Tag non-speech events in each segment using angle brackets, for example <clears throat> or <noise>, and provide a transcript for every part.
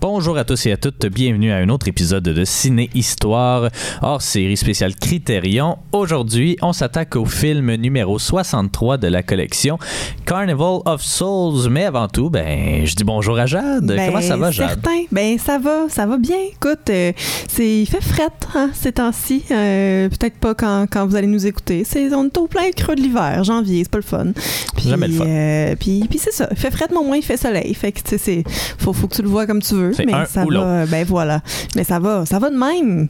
Bonjour à tous et à toutes, bienvenue à un autre épisode de Ciné Histoire, hors série spéciale Critérion. Aujourd'hui, on s'attaque au film numéro 63 de la collection Carnival of Souls. Mais avant tout, ben, je dis bonjour à Jade. Ben, Comment ça va, Jade? Certain. Ben, ça va, ça va bien. Écoute, euh, c'est, il fait fret hein, ces temps-ci. Euh, peut-être pas quand, quand vous allez nous écouter. C'est, on est au plein creux de l'hiver, janvier, c'est pas le fun. Puis, Jamais le fun. euh, puis, puis c'est ça. Il fait fret, mais au moins il fait soleil. Fait que, tu sais, c'est, faut, faut que tu le vois comme tu veux. C'est mais ça va. Ben voilà. Mais ça va, ça va de même.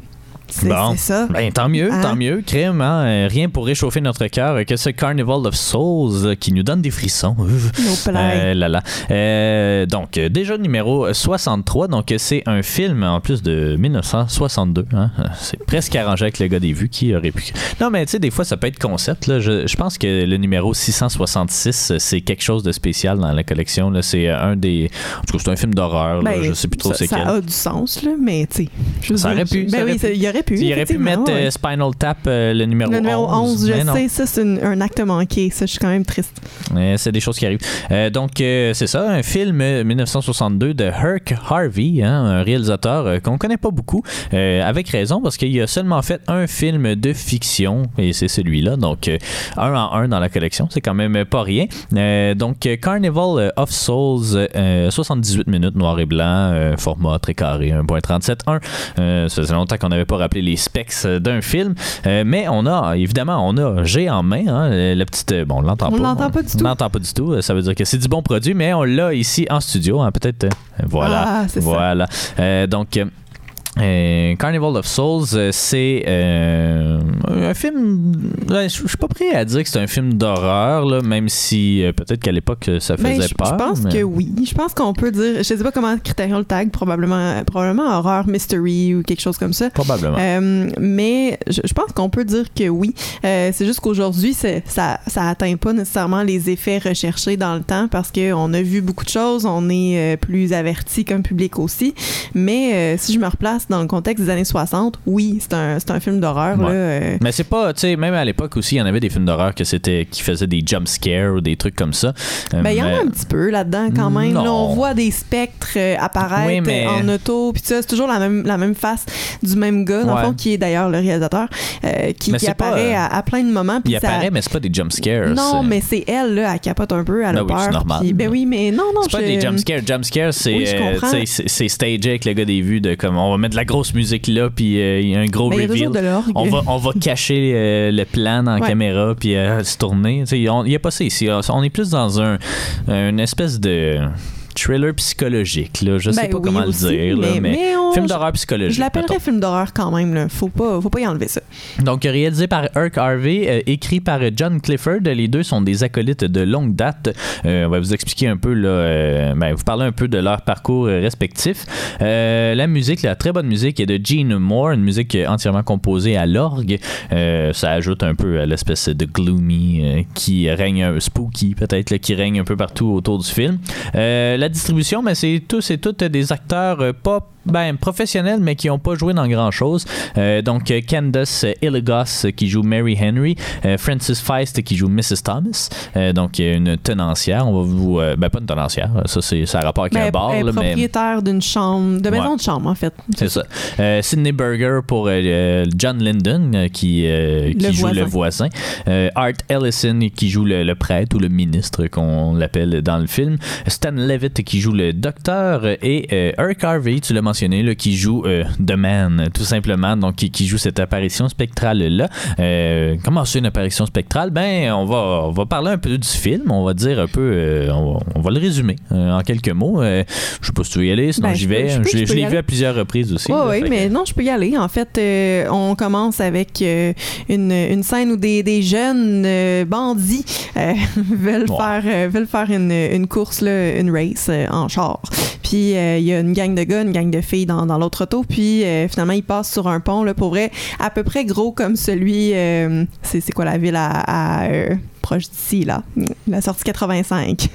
C'est, Bon. ça. Ben, tant mieux, Hein? tant mieux. Crème, hein? Euh, Rien pour réchauffer notre cœur que ce Carnival of Souls qui nous donne des frissons. Euh, là, là. Euh, donc, déjà numéro 63. Donc, c'est un film en plus de 1962. hein. C'est presque arrangé avec le gars des vues qui aurait pu. Non, mais tu sais, des fois, ça peut être concept. Là. Je, je pense que le numéro 666, euh, c'est quelque chose de spécial dans la collection. C'est un des. En tout cas, c'est un film d'horreur. Ben, je sais plus trop ça, c'est ça quel. a du sens, là, mais tu sais. veux Ça pu, Ben ça oui, aurait ça- pu. Il aurait pu. Il aurait pu effectivement, mettre ouais. euh, Spinal Tap, euh, le numéro 11. Le numéro 11, je non. sais, ça, c'est un acte manqué. Ça, je suis quand même triste. C'est des choses qui arrivent. Euh, donc, c'est ça, un film euh, 1962 de Herc Harvey, hein, un réalisateur qu'on connaît pas beaucoup, avec raison, parce qu'il a seulement fait un film de fiction, et c'est celui-là, donc un en un dans la collection, c'est quand même pas rien. Donc, Carnival of Souls, euh, 78 minutes, noir et blanc, format très carré, 1.37.1. Euh, ça faisait longtemps qu'on n'avait pas rappelé les specs euh, d'un film, Euh, mais on a, évidemment, on a G en main, hein, la petite, euh, bon, on l'entend On pas. l'entend pas du tout. On l'entend pas du tout. Ça veut dire que c'est du bon produit, mais on l'a ici en studio. hein, Peut-être. voilà. Ah, voilà. Euh, donc. Euh, Carnival of Souls, euh, c'est euh, un film. ouais, Je suis pas prêt à dire que c'est un film d'horreur, même si peut-être qu'à l'époque ça faisait Ben, je, peur. je pense mais- que oui. Je pense qu'on peut dire, je sais pas comment Critérion le tag, probablement, probablement horreur, mystery ou quelque chose comme ça. Probablement. Mais je, je pense qu'on peut dire que oui. C'est juste qu'aujourd'hui, ça, ça atteint pas nécessairement les effets recherchés dans le temps parce qu'on a vu beaucoup de choses, on est plus averti comme public aussi. Mais si je me replace dans le contexte des années 60, oui, c'est un, c'est un film d'horreur. Ouais. là, euh, Mais c'est pas, tu sais, même à l'époque aussi, il y en avait des films d'horreur que c'était, qui faisaient des jump scares ou des trucs comme ça. Euh, Ben, il y en a un petit peu là-dedans quand même. Là, on voit des spectres euh, apparaître Oui, mais- euh, en auto, puis c'est toujours la même, la même face du même gars, dans le fond, qui est d'ailleurs le réalisateur, euh, qui, pas, apparaît à, à plein de moments. Il ça- apparaît, mais c'est pas des jump scares. Non, mais c'est elle, là, elle capote un peu, elle Ben a oui, peur. normal. puis- ben oui, mais non, non, C'est pas je- des jump scares. Jump scares, c'est Oui, c'est stagé avec le gars des vues de comme on va mettre de la grosse musique là, puis euh, il y a un gros reveal. de. On va, on va cacher euh, le plan Ouais. caméra puis euh, se tourner. Il n'y a pas ça ici. On est plus dans un, une espèce de thriller psychologique. Là. Je sais Ben pas oui, comment aussi, le dire, là, mais, mais, mais on- film d'horreur psychologique. Je l'appellerais film d'horreur quand même, là. Faut pas, faut pas y enlever ça. Donc, réalisé par Herc Harvey, euh, écrit par John Clifford. Les deux sont des acolytes de longue date. Euh, on va vous expliquer un peu, là, euh, ben, vous parler un peu de leur parcours euh, respectif. Euh, la musique, la très bonne musique est de Gene Moore, une musique entièrement composée à l'orgue. Euh, ça ajoute un peu à l'espèce de gloomy euh, qui règne, un spooky peut-être, là, qui règne un peu partout autour du film. Euh, distribution, ben, c'est tous et toutes des acteurs euh, pas ben, professionnels, mais qui n'ont pas joué dans grand-chose. Euh, donc, euh, Candace Illegos euh, qui joue Mary Henry, euh, Francis Feist qui joue Mrs. Thomas, euh, donc une tenancière. On va vous... ben, pas une tenancière, ça, c'est, ça a rapport avec Ben, un bar, elle est là, mais... propriétaire d'une chambre, de maison Ouais. de chambre, en fait. C'est ça. Sidney Berger pour John Lyndon qui, qui Le joue voisin. le voisin. Art Ellison qui joue le, le prêtre ou le ministre qu'on l'appelle dans le film. Stan Levitt qui joue le docteur et Eric Harvey, tu l'as mentionné, là, qui joue euh, The Man, tout simplement, donc qui, qui joue cette apparition spectrale-là. Euh, comment c'est une apparition spectrale? Ben, on va, on va parler un peu du film, on va dire un peu, euh, on, va, on va le résumer euh, en quelques mots. Je sais pas si tu veux y aller, sinon Ben, j'y vais. je l'ai vu à plusieurs reprises aussi. Oui, là, oui, fait que- mais non, je peux y aller. En fait, on commence avec une, une scène où des, des jeunes bandits <laughs> veulent, Ouais. faire, veulent faire une, une course, là, une race en char. Puis il y a une gang de gars, une gang de dans, l'autre auto. Puis euh, finalement, ils passent sur un pont, là, pour vrai, à peu près gros comme celui. euh, c'est quoi la ville à. à, euh, proche d'ici, là. La sortie 85.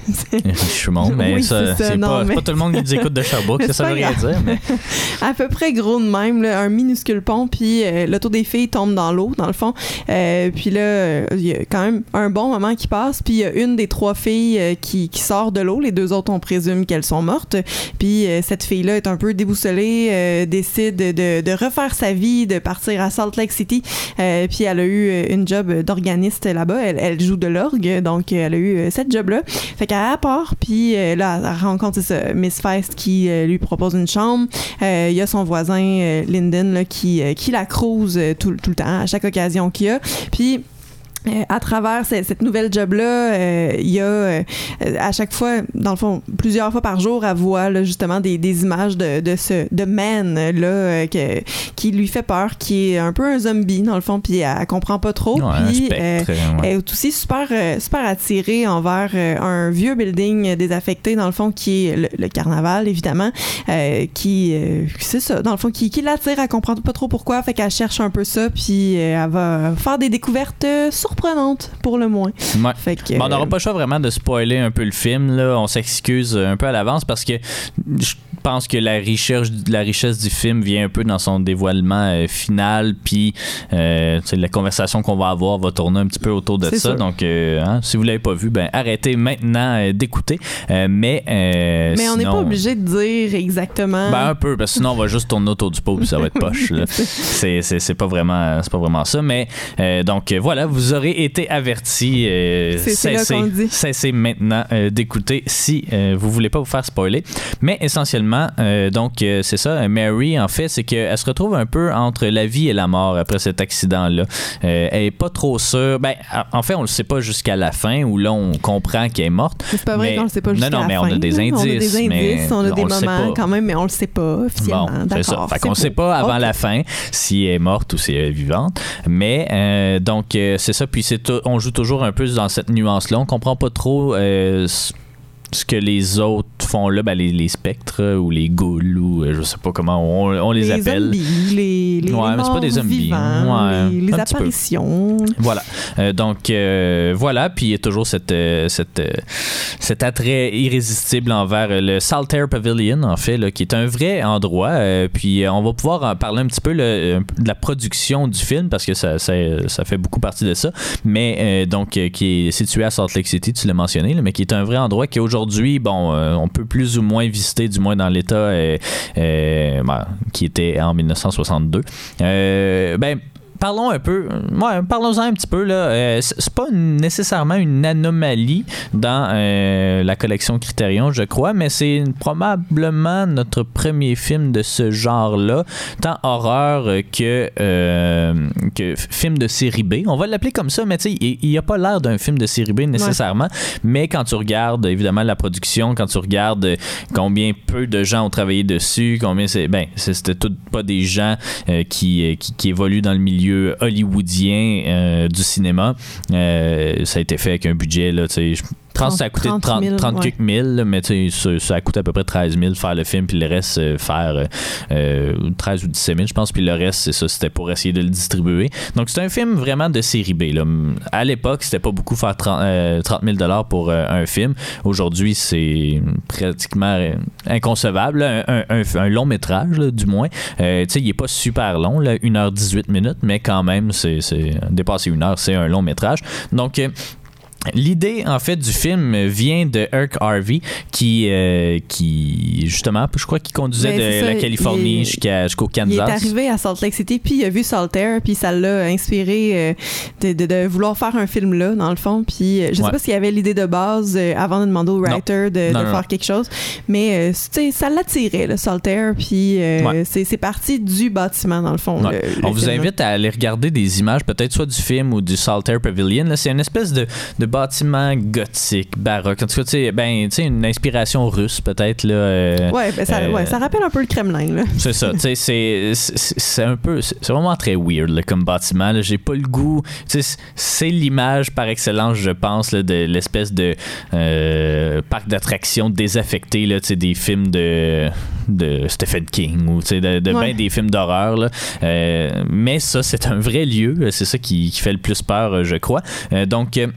Richemont, <laughs> mais Oui, ça, c'est pas, mais- pas tout le monde qui nous écoute de Sherbrooke, ça, ça veut rien dire. Mais... <laughs> à peu près gros de même, là, un minuscule pont, puis euh, l'auto des filles tombe dans l'eau, dans le fond. Euh, puis là, euh, il y a quand même un bon moment qui passe, puis il y a une des trois filles euh, qui, qui sort de l'eau. Les deux autres, on présume qu'elles sont mortes. Puis euh, cette fille-là est un peu déboussolée, euh, décide de, de refaire sa vie, de partir à Salt Lake City. Euh, puis elle a eu euh, une job d'organiste là-bas. Elle, elle joue de l'orgue, donc elle a eu euh, cette job-là. Fait qu'elle part, puis euh, là, elle rencontre ça, Miss Feist qui euh, lui propose une chambre. Il y a son voisin, là, qui, qui la crouse tout, tout le temps, à chaque occasion qu'il y a. Puis, euh, à travers ce- cette nouvelle job-là, euh, il y a euh, à chaque fois, dans le fond, plusieurs fois par jour, elle voit là, justement des, des images de, de ce de man là, que- qui lui fait peur, qui est un peu un zombie dans le fond, puis elle, elle comprend pas trop. Ouais, puis, spectre, ouais. elle est aussi super, super attirée envers un vieux building désaffecté, dans le fond, qui est le, le carnaval, évidemment, euh, qui, euh, c'est ça, dans le fond, qui, qui l'attire, elle comprend pas trop pourquoi, fait qu'elle cherche un peu ça, puis elle va faire des découvertes euh, surprenantes, pour le moins. Ouais. Fait que, Bon, on n'aura euh, pas le choix vraiment de spoiler un peu le film. Là. On s'excuse un peu à l'avance parce que je pense que la richesse, la richesse du film vient un peu dans son dévoilement euh, final. Puis euh, la conversation qu'on va avoir va tourner un petit peu autour de ça. sûr. Donc, euh, hein, si vous l'avez pas vu, ben arrêtez maintenant euh, d'écouter. Mais euh, mais on n'est pas obligé de dire exactement. Ben un peu, parce que sinon on va juste tourner autour du pot puis ça va être poche. <laughs> C'est, c'est, c'est pas vraiment c'est pas vraiment ça. Mais donc voilà, vous aurez été avertis. cessez, cessez maintenant d'écouter si vous voulez pas vous faire spoiler. Mais essentiellement, euh, donc euh, c'est ça. Mary en fait, c'est qu'elle se retrouve un peu entre la vie et la mort après cet accident-là. Euh, elle est pas trop sûre. Ben en fait, on le sait pas jusqu'à la fin où là on comprend qu'elle est morte. c'est pas vrai qu'on le sait pas non, jusqu'à non, la mais on fin, a des là. On a indices, des indices, on a des moments quand même, mais on le sait pas officiellement. Bon, c'est ça. Fait qu'on sait pas avant la fin si elle est morte ou si elle est vivante. Mais donc c'est ça. Puis on joue toujours un peu dans cette nuance-là. On comprend pas trop ce que les autres font là, ben, les, les spectres euh, ou les ghouls ou euh, je sais pas comment on, on les, appelle. Zombies, les, les Ouais, mais c'est pas des zombies. vivants, Ouais, les, les apparitions. Voilà. Euh, donc euh, voilà, puis il y a toujours cette, euh, cette, cet attrait irrésistible envers le Saltaire Pavilion, en fait, là, qui est un vrai endroit. Puis on va pouvoir en parler un petit peu là, de la production du film, parce que ça, ça, ça fait beaucoup partie de ça. Mais donc, qui est situé à Salt Lake City, tu l'as mentionné, là, mais qui est un vrai endroit qui aujourd'hui, bon, euh, on peut plus ou moins visiter, du moins dans l'état euh, euh, ben, qui était en 1962. Euh, ben, Parlons un peu, ouais, parlons-en un petit peu là. Euh, c'est pas nécessairement une anomalie dans euh, la collection Criterion, je crois, mais c'est probablement notre premier film de ce genre-là, tant horreur que euh, que film de série B. On va l'appeler comme ça, mais tu sais, il il y a pas l'air d'un film de série B nécessairement. Mais quand tu regardes évidemment la production, quand tu regardes combien peu de gens ont travaillé dessus, combien c'est, ben, c'était tout pas des gens qui, euh, qui, qui évoluent dans le milieu hollywoodien euh, du cinéma. Euh, ça a été fait avec un budget, là, tu sais, je pense que ça a coûté 30 30, 000, 30 ouais. quelques mille, là, mais ça, ça a coûté à peu près 13 000 faire le film, puis le reste euh, faire euh, euh, 13 ou 17 000, je pense, puis le reste, c'est ça, c'était pour essayer de le distribuer. Donc, c'est un film vraiment de série B. Là. À l'époque, c'était pas beaucoup faire 30, euh, 30 000 pour euh, un film. Aujourd'hui, c'est pratiquement euh, inconcevable. Un, un- un- un long métrage, là, du moins. Euh, tu sais, il est pas super long, là, 1h18 minutes, mais quand même, c'est c'est- dépasser une heure, c'est un long métrage. Donc, euh, L'idée, en fait, du film vient de Herc Harvey, qui, euh, qui justement, je crois qu'il conduisait Ben, de ça, la Californie jusqu'au Il est Kansas. arrivé à Salt Lake City, puis il a vu Saltaire, puis ça l'a inspiré euh, de, de- de vouloir faire un film là, dans le fond. Puis euh, je sais Ouais. pas s'il y avait l'idée de base avant de demander au writer de, Non, de non, faire quelque chose, mais euh, ça l'attirait, le Saltaire, puis euh, Ouais. c'est parti du bâtiment, dans le fond. Ouais. le- le On vous film, là. invite à aller regarder des images, peut-être soit du film ou du Saltaire Pavilion. C'est une espèce de, de bâtiment gothique, baroque. En tout cas, tu sais, ben, tu sais, une inspiration russe, peut-être. Là, euh, Ouais, ben ça, euh, ouais, ça rappelle un peu le Kremlin, là. C'est ça, tu sais, c'est- c'est c'est un peu, c'est vraiment très weird là, comme bâtiment. là. J'ai pas le goût, tu sais, c'est l'image par excellence, je pense, là, de l'espèce de euh, parc d'attractions désaffecté, là, tu sais, des films de, de Stephen King ou tu sais, de, de Ouais. ben des films d'horreur. là. Euh, mais ça, c'est un vrai lieu, c'est ça qui, qui fait le plus peur, euh, je crois. Euh, donc, euh,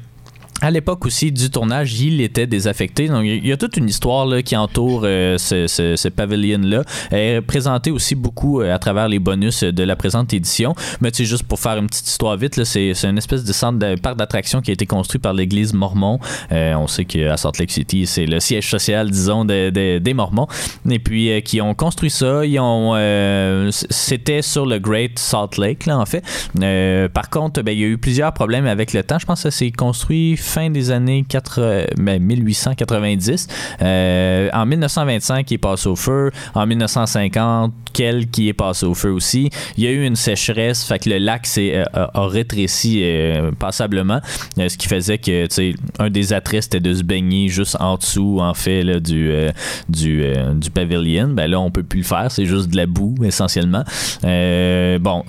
à l'époque aussi du tournage, il était désaffecté. Donc, il y a toute une histoire là, qui entoure euh, ce, ce, ce pavilion-là. Elle est présentée aussi beaucoup euh, à travers les bonus de la présente édition. Mais tu sais, juste pour faire une petite histoire vite, c'est, c'est une espèce de centre de parc d'attraction qui a été construit par l'église mormon. Euh, on sait qu'à Salt Lake City, c'est le siège social, disons, de- de- des mormons. Et puis, euh, qui ont construit ça. Ils ont, euh, c'était sur le Great Salt Lake, là, en fait. Euh, par contre, ben, il y a eu plusieurs problèmes avec le temps. Je pense que ça s'est construit fin des années 4, euh, ben, 1890. Euh, en 1925, il est passé au feu. En 1950, quel qui est passé au feu aussi. Il y a eu une sécheresse, fait que le lac s'est, euh, a, a rétréci euh, passablement, euh, ce qui faisait que, tu sais, un des attraits, c'était de se baigner juste en dessous, en fait, là, du, euh, du, euh, du pavilion. Ben là, on peut plus le faire, c'est juste de la boue, essentiellement. Euh, bon,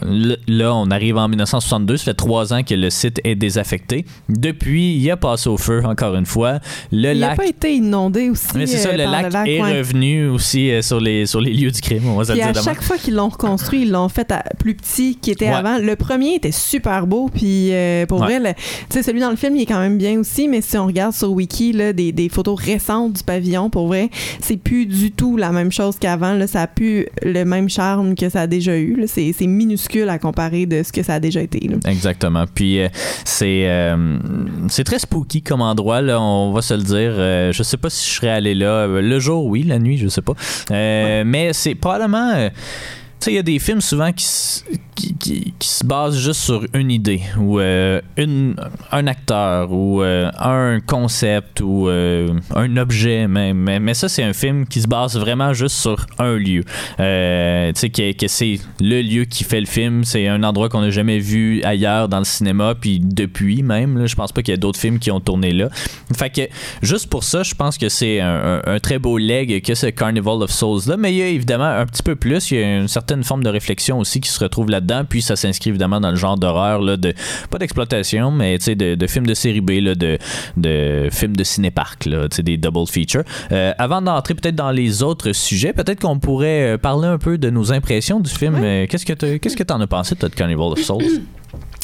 là, on arrive en 1962, ça fait trois ans que le site est désaffecté. Depuis, il a passé au feu, encore une fois. Le Il n'a lac... pas été inondé aussi. Mais c'est ça, le lac, est ouais. revenu aussi euh, sur, les, sur les lieux du crime, on va se À chaque fois qu'ils l'ont reconstruit, ils l'ont fait à plus petit qu'il était Ouais. avant. Le premier était super beau, puis euh, pour Ouais. vrai, tu sais, celui dans le film, il est quand même bien aussi, mais si on regarde sur Wiki là, des, des photos récentes du pavillon, pour vrai, c'est plus du tout la même chose qu'avant. Ça a plus le même charme que ça a déjà eu. C'est minuscule à comparer de ce que ça a déjà été. là. Exactement. Puis euh, c'est euh, c'est très spooky comme endroit là, on va se le dire. Je sais pas si je serais allé là le jour, oui, la nuit, je sais pas. Mais c'est probablement え。Sais, il y a des films souvent qui, qui, qui- se basent juste sur une idée ou euh, une, un acteur ou euh, un concept ou euh, un objet même. Mais, mais ça, c'est un film qui se base vraiment juste sur un lieu. Tu sais, que, que c'est le lieu qui fait le film. C'est un endroit qu'on n'a jamais vu ailleurs dans le cinéma, puis depuis même. Je pense pas qu'il y a d'autres films qui ont tourné là. Fait que juste pour ça, je pense que c'est un, un- un très beau leg que ce Carnival of Souls là. Mais il y a évidemment un petit peu plus. Il y a une certaine forme de réflexion aussi qui se retrouve là-dedans. Puis ça s'inscrit évidemment dans le genre d'horreur là, de pas d'exploitation, mais tu de, de films de série B, là, de, de films de cinépark, là, tu des double features. Euh, avant d'entrer peut-être dans les autres sujets, peut-être qu'on pourrait euh, parler un peu de nos impressions du film. Euh, Qu'est-ce que t'as- qu'est-ce que t'en as pensé toi, de Carnival of Souls?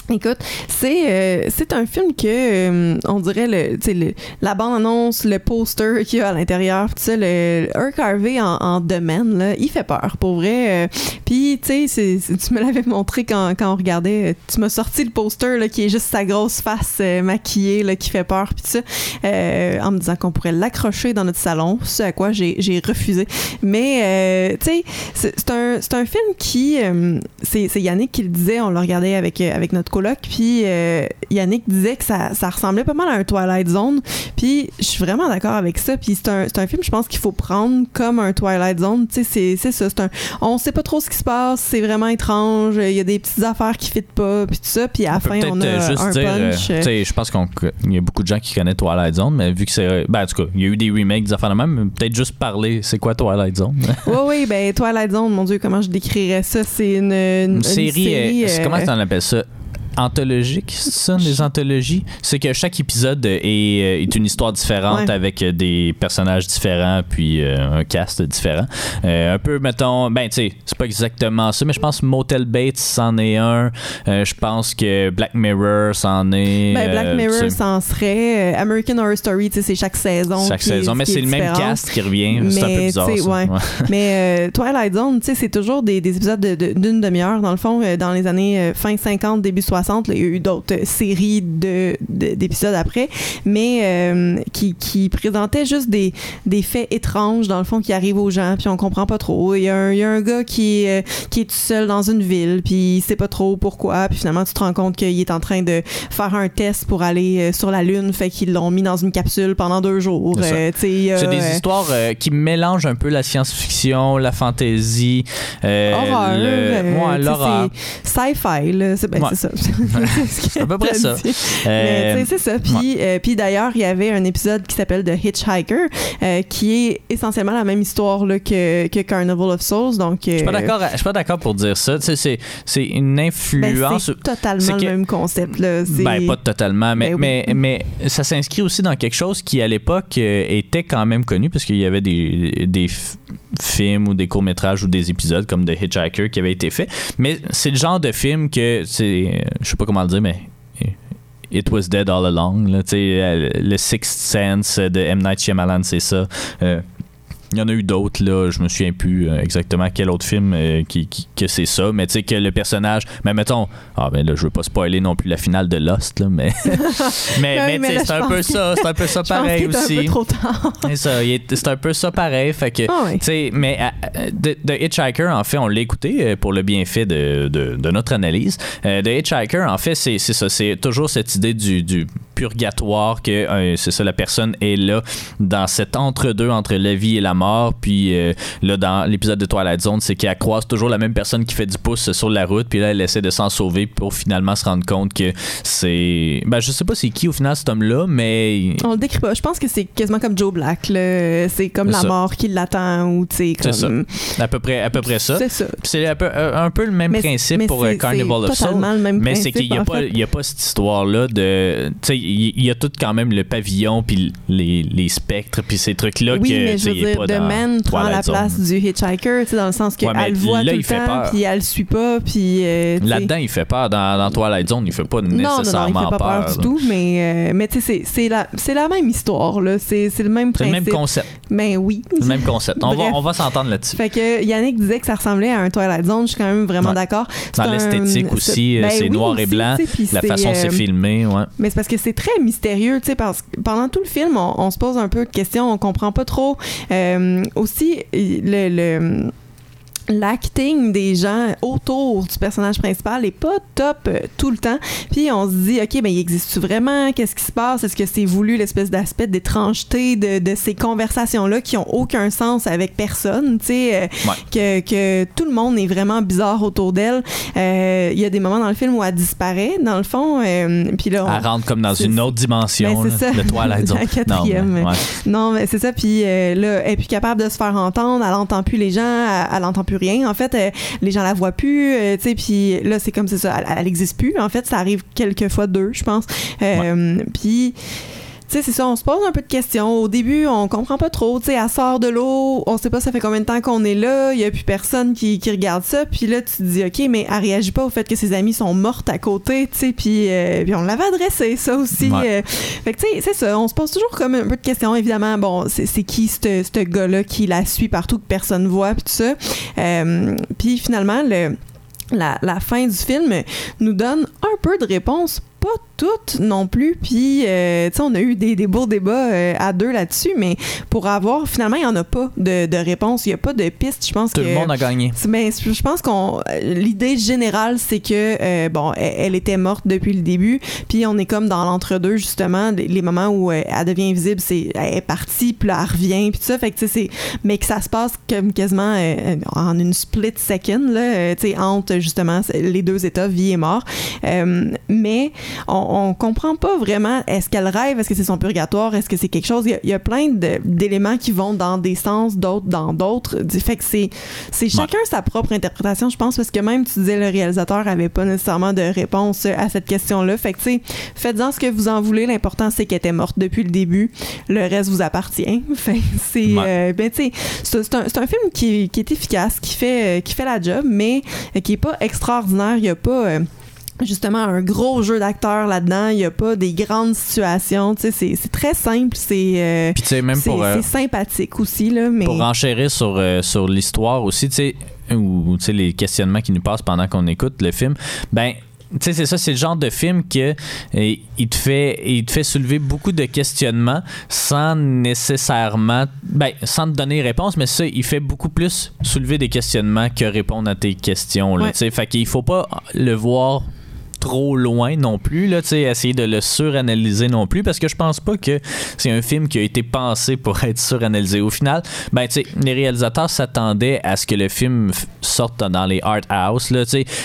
Écoute, c'est euh, c'est un film que euh, on dirait le, le la bande annonce, le poster qu'il y a à l'intérieur, tu sais le Herc Harvey en, en domaine là, il fait peur pour vrai. euh, Puis tu sais, tu me l'avais <laughs> montré quand, quand on regardait, euh, tu m'as sorti le poster là qui est juste sa grosse face euh, maquillée là qui fait peur puis ça, euh, en me disant qu'on pourrait l'accrocher dans notre salon, ce à quoi j'ai refusé. Mais tu sais, c'est un, c'est un film qui. c'est Yannick qui le disait, on le regardait avec, avec notre coloc, puis euh, Yannick disait que ça, ça ressemblait pas mal à un Twilight Zone, puis je suis vraiment d'accord avec ça, puis c'est un, film, je pense qu'il faut prendre comme un Twilight Zone, tu sais, c'est- ça, un. On sait pas trop ce qui se passe, c'est vraiment étrange, il y a des petites affaires qui fitent pas, puis tout ça, puis à la fin, on a euh, juste un dire, euh, punch. tu sais, je pense qu'il y a beaucoup de gens qui connaissent Twilight Zone, mais vu que c'est. Ben, en tout cas, il y a eu des remakes, des affaires de même, peut-être juste parler, c'est quoi Twilight Zone? <laughs> Oui, oui, ben Twilight Zone, mon Dieu, comment je décrirais ça? C'est une, une, Une série, euh, euh, comment on appelle ça? Anthologique, ça, des anthologies? C'est que chaque épisode est, euh, est une histoire différente Ouais. avec euh, des personnages différents puis euh, un cast différent. Euh, un peu, mettons, ben tu sais, c'est pas exactement ça, mais je pense Motel Bates c'en est un. Euh, je pense que Black Mirror c'en est. Ben, Black Mirror, tu sais, ça en serait. American Horror Story, tu sais, c'est chaque saison. chaque est- saison, mais c'est le même cast qui revient. C'est un peu bizarre. ça. ouais. Ouais. <laughs> Mais Twilight Zone, tu sais, c'est toujours des, des épisodes de- de- d'une demi-heure. Dans le fond, dans les années fin 50, début 60, là, il y a eu d'autres euh, séries de, de- d'épisodes après, mais euh, qui, qui présentaient juste des, des faits étranges, dans le fond, qui arrivent aux gens, puis on comprend pas trop. Il y a un, il y a un gars qui, est, euh, qui est tout seul dans une ville, puis il sait pas trop pourquoi, puis finalement, tu te rends compte qu'il est en train de faire un test pour aller sur la Lune, fait qu'ils l'ont mis dans une capsule pendant deux jours. C'est des histoires qui mélangent un peu la science-fiction, la fantasy, euh, ouais, l'horreur. c'est Sci-fi, ben, Ouais. c'est ça. C'est à peu près ça. <laughs> Euh, c'est ça. Puis, euh, puis d'ailleurs, il y avait un épisode qui s'appelle The Hitchhiker, euh, qui est essentiellement la même histoire là, que, que Carnival of Souls. Donc, Je suis pas d'accord. Je suis pas d'accord pour dire ça. C'est c'est une influence. c'est totalement c'est que- le même concept. Là. Ben, pas totalement, mais, Ben oui. mais, mais ça s'inscrit aussi dans quelque chose qui, à l'époque, euh, était quand même connu, parce qu'il y avait des, films ou des courts-métrages ou des épisodes comme The Hitchhiker qui avaient été faits. Mais c'est le genre de film que, c'est, euh, je sais pas comment le dire, mais euh, It Was Dead All Along. Là, euh, le Sixth Sense de M. Night Shyamalan, c'est ça. Il y en a eu d'autres, là. Je me souviens plus euh, exactement quel autre film euh, qui, qui- que c'est ça. Mais tu sais, que le personnage. Mais mettons. Ah, ben là, je veux pas spoiler non plus la finale de Lost, là. Mais. <laughs> mais, Oui, mais, mais c'est un peu ça. <laughs> <laughs> C'est un peu ça pareil aussi. C'est un peu ça pareil. Fait que. Ah ouais. Tu sais, mais euh, de, de Hitchhiker, en fait, on l'a écouté euh, pour le bienfait de, de, de notre analyse. Euh, de Hitchhiker, en fait, c'est c'est ça. C'est toujours cette idée du, du purgatoire que euh, c'est ça, la personne est là dans cet entre-deux entre la vie et la mort. Puis euh, là, dans l'épisode de Twilight Zone, c'est qu'elle croise toujours la même personne qui fait du pouce sur la route. Puis là, elle essaie de s'en sauver pour finalement se rendre compte que c'est. Ben, je sais pas c'est qui au final cet homme-là, mais. On le décrit pas. Je pense que c'est quasiment comme Joe Black. C'est comme la ça. mort qui l'attend ou tu sais C'est comme. À peu près, à peu près ça. C'est ça. C'est un peu, un un peu le même Mais- principe mais pour euh, Carnival of le même Mais c'est qu'il n'y a, pas- y a pas cette histoire-là de. Tu sais, il y a tout quand même le pavillon, puis les, les spectres, puis ces trucs-là Oui, que. mais je veux dire, pas The dans Man prend Twilight la Zone. place du Hitchhiker, tu sais, dans le sens Ouais, qu'elle le voit là, tout le temps, puis elle le suit pas, puis. euh, Là-dedans, il fait peur. Dans, dans Twilight Zone, il fait pas Non, non, non, il nécessairement fait pas peur, peur. du tout, mais, euh, mais tu sais, c'est- la, la même histoire, là. C'est le même C'est le principe. même concept. Mais oui. Le même concept. On va, on va s'entendre là-dessus. Fait que Yannick disait que ça ressemblait à un Twilight Zone, je suis quand même vraiment Ouais. d'accord. Dans l'esthétique aussi, euh, ben c'est oui, noir et blanc. La façon c'est filmé, ouais. Mais c'est parce que c'est très mystérieux, tu sais, parce que pendant tout le film, on, on se pose un peu de questions, on comprend pas trop. Euh, aussi, le. le l'acting des gens autour du personnage principal est pas top euh, tout le temps. Puis on se dit, OK, mais il existe-tu vraiment? Qu'est-ce qui se passe? Est-ce que c'est voulu l'espèce d'aspect d'étrangeté de, de ces conversations-là qui ont aucun sens avec personne? Tu sais, euh, Ouais. que, que tout le monde est vraiment bizarre autour d'elle. Euh, Il y a des moments dans le film où elle disparaît, dans le fond. euh, puis là, on- Elle rentre comme dans une autre dimension Ben, c'est là, de. <laughs> La quatrième. Non, mais, ouais. mais c'est ça. Puis là, elle est plus capable de se faire entendre. Elle entend plus les gens. Elle, elle entend plus rien. En fait, euh, les gens la voient plus. euh, tu sais, puis là, c'est comme c'est ça. Elle, elle existe plus. En fait, ça arrive quelques fois deux, je pense. Euh, Puis. Tu sais, c'est ça, on se pose un peu de questions. Au début, on comprend pas trop. Tu sais, elle sort de l'eau, on sait pas ça fait combien de temps qu'on est là, il y a plus personne qui, qui regarde ça. Puis là, tu te dis, OK, mais elle réagit pas au fait que ses amies sont mortes à côté, tu sais, puis, euh, puis on l'avait adressé, ça aussi. Ouais. euh. fait que, tu sais, c'est ça, on se pose toujours comme un peu de questions, évidemment. Bon, c'est qui ce gars-là qui la suit partout, que personne voit, puis tout ça. Euh, puis finalement, le, la, la fin du film nous donne un peu de réponses pas toutes non plus. Puis, euh, tu sais, on a eu des, des beaux débats euh, à deux là-dessus, mais pour avoir, finalement, il n'y en a pas de, de réponse. Il n'y a pas de piste. Je pense Tout que. le monde a gagné. C'est- Ben, je pense qu'on euh, l'idée générale c'est que euh, bon elle, elle était morte depuis le début puis on est comme dans l'entre-deux justement les, moments où elle devient invisible c'est elle est partie puis là elle revient puis tout ça fait que tu sais c'est mais que ça se passe comme quasiment en une split second là tu sais entre justement les deux états vie et mort mais on, on comprend pas vraiment est-ce qu'elle rêve est-ce que c'est son purgatoire est-ce que c'est quelque chose? Il y a, il y a plein d'éléments qui vont dans des sens d'autres dans d'autres fait que c'est c'est chacun sa propre interprétation, je pense, parce que même tu disais le réalisateur avait pas nécessairement de réponse à cette question-là. Fait que tu sais, faites-en ce que vous en voulez. L'important c'est qu'elle était morte depuis le début. Le reste vous appartient. <laughs> Fait c'est Ouais. euh, ben tu sais, c'est un, film qui, qui est efficace, qui fait euh, qui fait la job, mais euh, qui est pas extraordinaire. Il y a pas euh, justement un gros jeu d'acteurs là-dedans. Il y a pas des grandes situations. Tu sais, c'est c'est très simple. C'est euh, Puis même pour. euh, c'est sympathique aussi là, mais pour enchérir sur, euh, sur l'histoire aussi, tu sais, ou tu sais, les questionnements qui nous passent pendant qu'on écoute le film, ben. Tu sais, c'est ça, c'est le genre de film que il te fait il te fait soulever beaucoup de questionnements sans nécessairement ben sans te donner réponse, mais ça il fait beaucoup plus soulever des questionnements que répondre à tes questions là, Ouais. tu sais, fait qu'il faut pas le voir trop loin non plus là, essayer de le suranalyser non plus parce que je pense pas que c'est un film qui a été pensé pour être suranalysé. Au final, ben les réalisateurs s'attendaient à ce que le film sorte dans les art house là,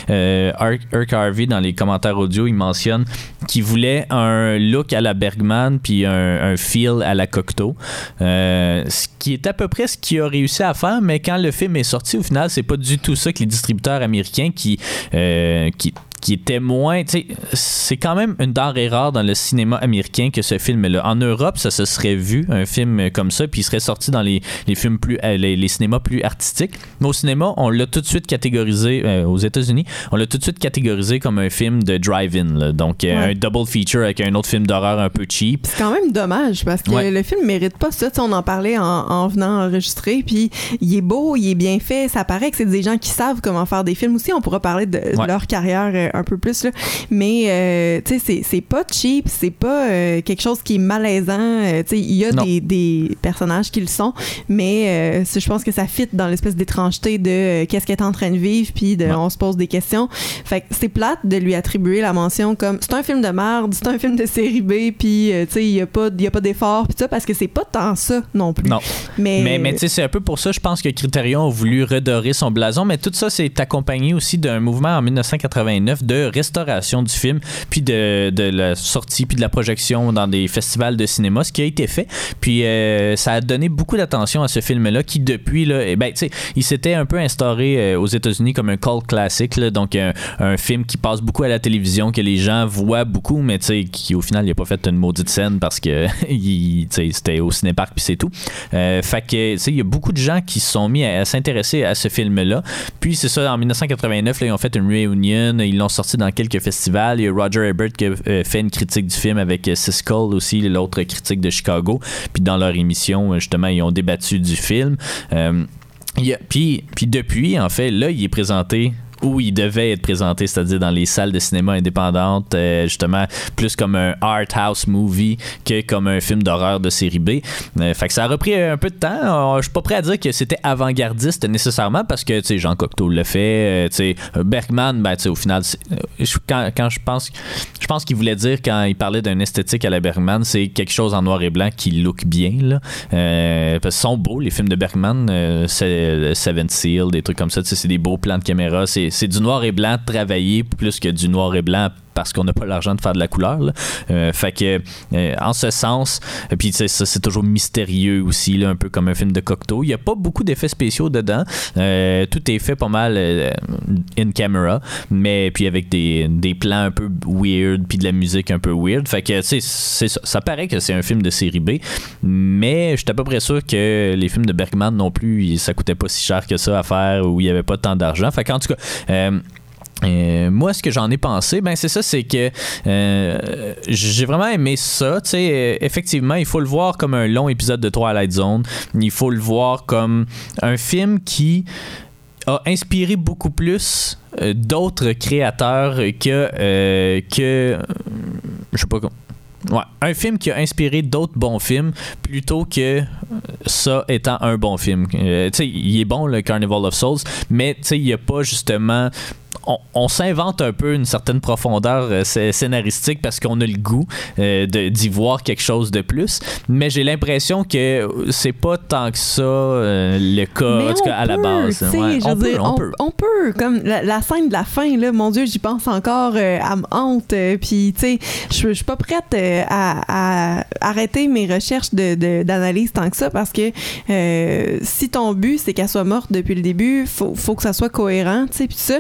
euh, Irk Harvey dans les commentaires audio, il mentionne qu'il voulait un look à la Bergman puis un, feel à la Cocteau. Euh, ce qui est à peu près ce qu'il a réussi à faire, mais quand le film est sorti, au final, c'est pas du tout ça que les distributeurs américains qui, euh, qui qui était moins. tu sais, C'est quand même une denrée rare dans le cinéma américain que ce film-là. En Europe, ça se serait vu, un film comme ça, puis il serait sorti dans les, les films plus. euh, les, les cinémas plus artistiques. Mais au cinéma, on l'a tout de suite catégorisé, euh, aux États-Unis, on l'a tout de suite catégorisé comme un film de drive-in. Donc, euh, Ouais. un double feature avec un autre film d'horreur un peu cheap. C'est quand même dommage parce que Ouais. le film mérite pas ça. Tu sais, on en parlait en, en venant enregistrer. Puis il est beau, il est bien fait. Ça paraît que c'est des gens qui savent comment faire des films aussi. On pourra parler de, leur carrière euh, un peu plus. Là. Mais euh, tu sais, c'est- pas cheap. C'est pas euh, quelque chose qui est malaisant. Euh, tu sais, il y a des, des personnages qui le sont. Mais euh, je pense que ça fit dans l'espèce d'étrangeté de euh, qu'est-ce qu'elle est en train de vivre. Puis de, Ouais. on se pose des questions. Fait que c'est plate de lui attribuer la mention comme c'est un film de merde, c'est un film de série B, puis euh, tu sais, il y a pas, il y a pas d'effort, puis ça, parce que c'est pas tant ça non plus. Non. Mais, Mais, mais tu sais, c'est un peu pour ça, je pense que Criterion a voulu redorer son blason, mais tout ça, c'est accompagné aussi d'un mouvement en 1989 de restauration du film, puis de, de la sortie, puis de la projection dans des festivals de cinéma, ce qui a été fait. Puis euh, ça a donné beaucoup d'attention à ce film-là, qui depuis, là, eh ben, il s'était un peu instauré euh, aux États-Unis comme un cult classique, donc un, film qui passe beaucoup à la télévision, que les gens voient beaucoup, mais qui au final, il a pas fait une maudite scène parce que <laughs> c'était au cinépark, puis c'est tout. Euh, fait que, il y a beaucoup de gens qui se sont mis à, s'intéresser à ce film-là. Puis, c'est ça, en 1989, là, ils ont fait une réunion, ils l'ont sorti dans quelques festivals. Il y a Roger Ebert qui a euh, fait une critique du film avec euh, Siskel aussi, l'autre critique de Chicago. Puis, dans leur émission, euh, justement, ils ont débattu du film. Puis, puis depuis, en fait, là, il est présenté où il devait être présenté, c'est-à-dire dans les salles de cinéma indépendantes, euh, justement, plus comme un art house movie que comme un film d'horreur de série B. Euh, fait que ça a repris un peu de temps. Euh, Je suis pas prêt à dire que c'était avant-gardiste nécessairement parce que, tu sais, Jean Cocteau le fait. tu sais, Bergman, ben, tu au final, quand, quand je pense, je pense qu'il voulait dire quand il parlait d'un esthétique à la Bergman, c'est quelque chose en noir et blanc qui look bien, là. Parce qu'ils sont beaux, les films de Bergman, Seven Seal, des trucs comme ça, c'est des beaux plans de caméra, c'est c'est du noir et blanc travaillé plus que du noir et blanc parce qu'on n'a pas l'argent de faire de la couleur. Euh, fait que, euh, en ce sens, et puis sais, ça, c'est toujours mystérieux aussi, là, un peu comme un film de Cocteau. Il n'y a pas beaucoup d'effets spéciaux dedans. Euh, tout est fait pas mal euh, in camera, mais puis avec des, des plans un peu weird, puis de la musique un peu weird. Fait que, tu sais, ça. Ça paraît que c'est un film de série B, mais je suis à peu près sûr que les films de Bergman non plus, ça coûtait pas si cher que ça à faire, ou il n'y avait pas tant d'argent. Fait qu'en tout cas, euh, moi, ce que j'en ai pensé, ben c'est ça, c'est que euh, j'ai vraiment aimé ça. Tu euh, effectivement, il faut le voir comme un long épisode de Twilight Zone. Il faut le voir comme un film qui a inspiré beaucoup plus d'autres créateurs que que je sais pas comment- Ouais, un film qui a inspiré d'autres bons films plutôt que ça étant un bon film. Tu sais, il est bon le Carnival of Souls, mais tu sais, il n'y a pas justement on, on s'invente un peu une certaine profondeur euh, sc- scénaristique parce qu'on a le goût euh, de- d'y voir quelque chose de plus. Mais j'ai l'impression que c'est pas tant que ça euh, le cas, en tout cas à la base. Ouais, on, peut, dire, on peut. on peut. Comme la, la scène de la fin, là, mon Dieu, j'y pense encore, euh, à me hante. euh, Puis, tu sais, je suis pas prête euh, à, à arrêter mes recherches de- de- d'analyse tant que ça parce que euh, si ton but, c'est qu'elle soit morte depuis le début, faut, faut que ça soit cohérent, tu sais, puis ça.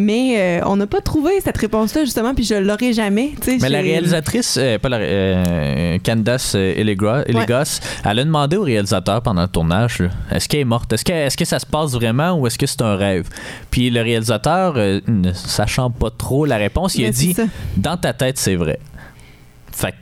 Mais euh, on n'a pas trouvé cette réponse-là, justement, puis je l'aurai jamais. Mais la réalisatrice, euh, pas la, euh, Candace Elegos, elle a demandé au réalisateur pendant le tournage est-ce qu'elle est morte? Est-ce que, est que ça se passe vraiment ou est-ce que c'est un rêve? Puis le réalisateur, ne sachant pas trop la réponse, il a Mais dit ça. dans ta tête, c'est vrai. Fait que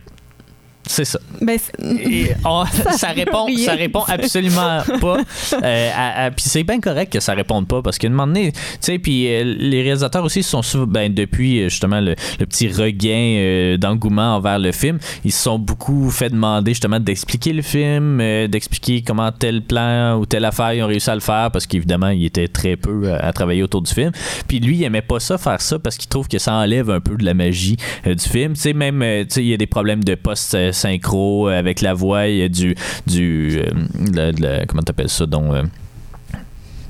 c'est ça. Ben, Et <laughs> on- ça, répond, rien ça répond absolument pas. Euh, à- à- puis c'est bien correct que ça réponde pas parce qu'à un moment donné, tu sais, puis euh, les réalisateurs aussi se sont souvent, ben, depuis euh, justement le, le petit regain euh, d'engouement envers le film, ils se sont beaucoup fait demander justement d'expliquer le film, d'expliquer comment tel plan ou telle affaire ils ont réussi à le faire parce qu'évidemment il était très peu à, à travailler autour du film. Puis lui il aimait pas ça faire ça parce qu'il trouve que ça enlève un peu de la magie du film. Tu sais même tu sais il y a des problèmes de post synchro euh, avec la voix, il du du euh, comment t'appelles ça donc euh,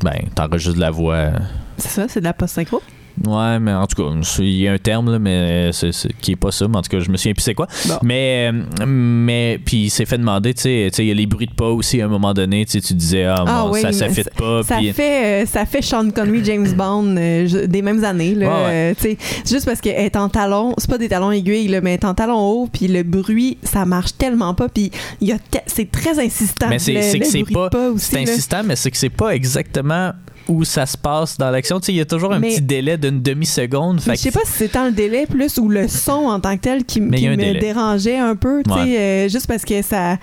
ben t'enregistres de la voix c'est ça, c'est de la post-synchro? Ouais, mais en tout cas, il y a un terme, là, mais c'est, c'est- qui est pas ça. Mais en tout cas, je me souviens plus c'est quoi. Mais, euh, mais puis il s'est fait demander, tu sais, il y a les bruits de pas aussi à un moment donné. Tu sais, tu disais, ah, Ah bon, oui, ça, ça fit pas. Ça fait, euh, ça fait Sean Connery, James Bond euh, des mêmes années. Là, Ouais, ouais. Euh, juste parce qu'elle est en talon, c'est pas des talons aiguilles, là, mais elle est en talon haut, puis le bruit, ça marche tellement pas, puis y a te- c'est très insistant. Mais c'est, le, c'est que c'est pas. pas aussi. c'est insistant, mais c'est que c'est pas exactement où ça se passe dans l'action. Tu sais, il y a toujours un Mais- petit délai d'une demi-seconde. Je sais pas si c'est tant le délai plus ou le son en tant que tel qui, me délai. dérangeait un peu, tu sais, Ouais. euh, juste parce que ça,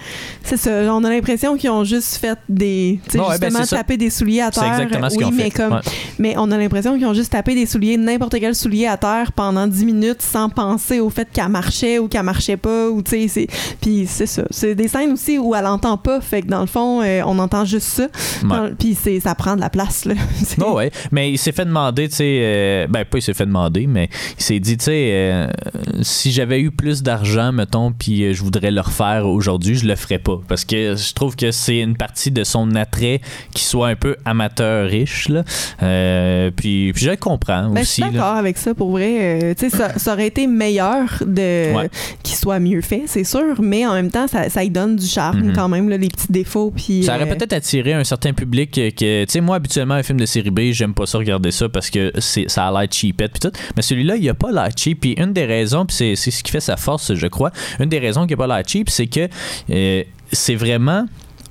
c'est ça, on a l'impression qu'ils ont juste fait des, tu sais, Ouais, ben, justement ça. taper des souliers à terre. exactement ce oui, mais fait. comme, Ouais. mais on a l'impression qu'ils ont juste tapé des souliers, n'importe quel soulier à terre pendant 10 minutes sans penser au fait qu'elle marchait ou qu'elle marchait pas ou tu sais, c'est, puis c'est ça, c'est des scènes aussi où elle entend pas, fait que dans le fond, euh, on entend juste ça, puis ça prend de la place là. <laughs> Ouais, mais il s'est fait demander, tu sais, euh, ben pas il s'est fait demander, mais il s'est dit, tu sais, euh, si j'avais eu plus d'argent, mettons, puis euh, je voudrais le refaire aujourd'hui, je le ferais pas, parce que je trouve que c'est une partie de son attrait qui soit un peu amateur riche, là. Euh, puis, puis je le comprends Ben, je aussi. suis d'accord avec ça pour vrai. Tu sais, ça, ça aurait été meilleur de Ouais. qu'il soit mieux fait, c'est sûr, mais en même temps, ça, ça y donne du charme Mhm. quand même, là, les petits défauts. Puis, Ça aurait peut-être attiré un certain public que, tu sais, moi, habituellement, film de série B, j'aime pas ça regarder ça parce que ça a l'air cheapette puis tout. Mais celui-là, il a pas l'air cheap. Puis une des raisons, puis c'est, c'est ce qui fait sa force, je crois, une des raisons qu'il a pas l'air cheap, c'est que euh, c'est vraiment.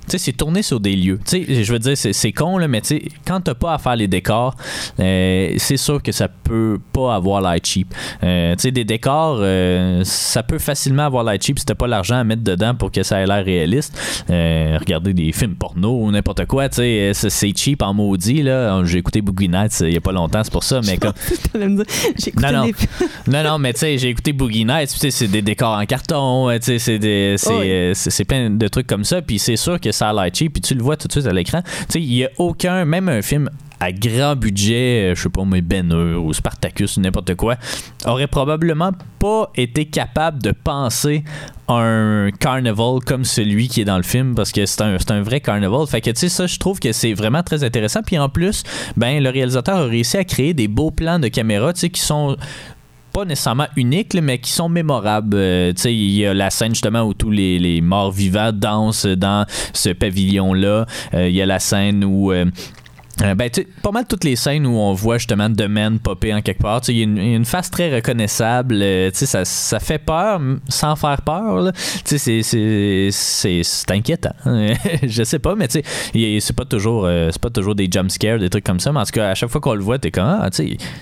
Tu sais, c'est tourné sur des lieux. Tu sais, je veux dire, c'est, con, là, mais tu sais, quand t'as pas à faire les décors, euh, c'est sûr que ça peut pas avoir l'air cheap. Euh, tu sais, des décors, euh, ça peut facilement avoir l'air cheap si t'as pas l'argent à mettre dedans pour que ça ait l'air réaliste. Regardez des films porno ou n'importe quoi, tu sais, c'est, cheap en maudit, là. J'ai écouté Boogie Nights il y a pas longtemps, c'est pour ça, mais comme, Non, non. <laughs> non, non, mais tu sais, j'ai écouté Boogie Nights, tu sais, c'est des décors en carton, tu sais, c'est Oh oui. plein de trucs comme ça, puis c'est sûr que ça puis tu le vois tout de suite à l'écran. Tu sais, il y a aucun, même un film à grand budget, euh, je sais pas, mais Ben ou Spartacus ou n'importe quoi, aurait probablement pas été capable de penser un carnival comme celui qui est dans le film parce que c'est un, un vrai carnival. Fait que tu sais ça je trouve que c'est vraiment très intéressant puis en plus ben le réalisateur a réussi à créer des beaux plans de caméra tu sais qui sont pas nécessairement uniques, mais qui sont mémorables. Euh, tu sais, il y a la scène justement où tous les, les morts vivants dansent dans ce pavillon-là. Euh, il y a la scène où. Euh, ben, pas mal toutes les scènes où on voit justement The Man popper en quelque part. Il y, a une- face très reconnaissable. euh, ça, ça fait peur sans faire peur. c'est- inquiétant. <laughs> Je sais pas, mais c'est pas toujours euh, c'est pas toujours des jump scares, des trucs comme ça. Mais en tout cas, à chaque fois qu'on le voit, t'es comme ah,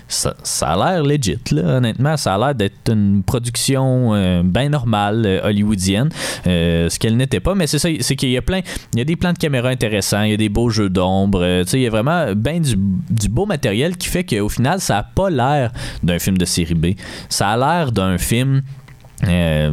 ça, ça a l'air legit. Là, honnêtement, ça a l'air d'être une production euh, bien normale euh, hollywoodienne, ce qu'elle n'était pas. Mais c'est ça, c'est qu'il y a plein, il y a des plans de caméra intéressants, il y a des beaux jeux d'ombre. il y a vraiment bien du, beau matériel qui fait qu'au final, ça a pas l'air d'un film de série B. Ça a l'air d'un film. euh,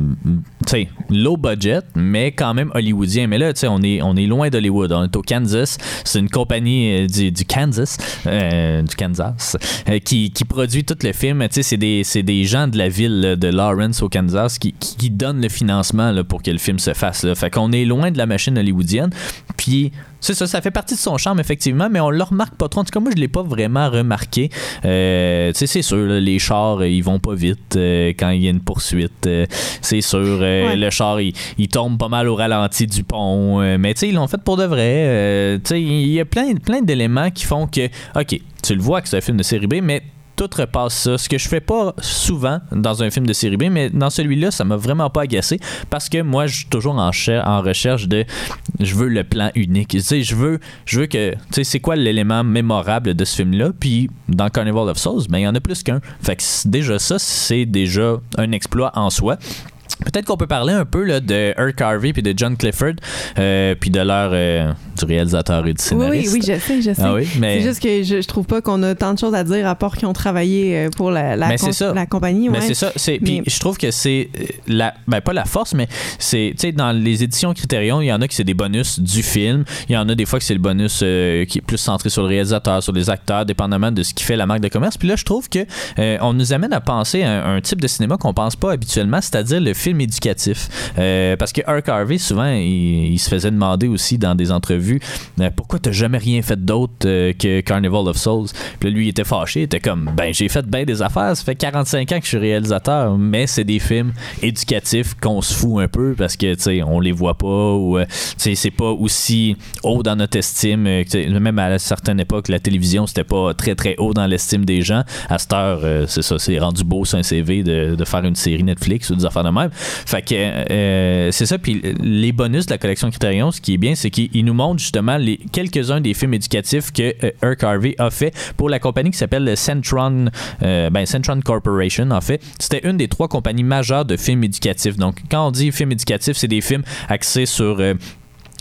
low budget, mais quand même hollywoodien. Mais là, on est, on est loin d'Hollywood. On est au Kansas. C'est une compagnie euh, du, Kansas, euh, du Kansas, qui, qui produit tout le film. C'est des, des gens de la ville de Lawrence au Kansas qui, donnent le financement pour que le film se fasse. Là. Fait qu'on est loin de la machine hollywoodienne. Puis, c'est ça, ça fait partie de son charme, effectivement, mais on le remarque pas trop. En tout cas, moi, je l'ai pas vraiment remarqué. Euh, c'est sûr, là, les chars, ils vont pas vite euh, quand il y a une poursuite. Euh, c'est sûr, Ouais. le char, il, il tombe pas mal au ralenti du pont. mais tu sais, ils l'ont fait pour de vrai. Tu sais, il y a plein, plein d'éléments qui font que, OK, tu le vois que c'est un film de série B, mais tout repasse ça. Ce que je fais pas souvent dans un film de série B, mais dans celui-là, ça m'a vraiment pas agacé parce que moi, je suis toujours en, cher- en recherche de je veux le plan unique. Je veux, que, tu sais, c'est quoi l'élément mémorable de ce film-là? Puis dans Carnival of Souls, ben, il y en a plus qu'un. Fait déjà ça, c'est déjà un exploit en soi. Peut-être qu'on peut parler un peu là, de Herc Harvey puis de John Clifford, euh, puis de leur euh, du réalisateur et du Oui, scénariste. oui, oui, je sais, je sais. Ah oui, mais C'est juste que je, je trouve pas qu'on a tant de choses à dire à part qu'ils ont travaillé euh, pour la, la, Mais c'est com- ça. la compagnie. Mais ouais. c'est ça, c'est puis Mais- je trouve que c'est la ben pas la force mais c'est tu sais dans les éditions Criterion, il y en a qui c'est des bonus du film, il y en a des fois que c'est le bonus euh, qui est plus centré sur le réalisateur, sur les acteurs dépendamment de ce qui fait la marque de commerce. Puis là je trouve que on nous amène à penser à un, un type de cinéma qu'on pense pas habituellement, c'est-à-dire le film éducatif. Euh, parce que Herc Harvey souvent il, se faisait demander aussi dans des entrevues entrevue pourquoi t'as jamais rien fait d'autre que Carnival of Souls? Puis lui il était fâché. Il était comme ben j'ai fait bien des affaires. Ça fait 45 ans que je suis réalisateur mais c'est des films éducatifs qu'on se fout un peu parce que tu sais on les voit pas ou c'est pas aussi haut dans notre estime même à certaines époques la télévision c'était pas très très haut dans l'estime des gens. À cette heure c'est ça c'est rendu beau sur un CV de, de, faire une série Netflix ou des affaires de même fait que euh, c'est ça. Puis les bonus de la collection Criterion, ce qui est bien, c'est qu'il nous montre justement les quelques-uns des films éducatifs que euh, Herc Harvey a fait pour la compagnie qui s'appelle Centron, euh, ben Centron Corporation. En fait, c'était une des trois compagnies majeures de films éducatifs. Donc, quand on dit films éducatifs, c'est des films axés sur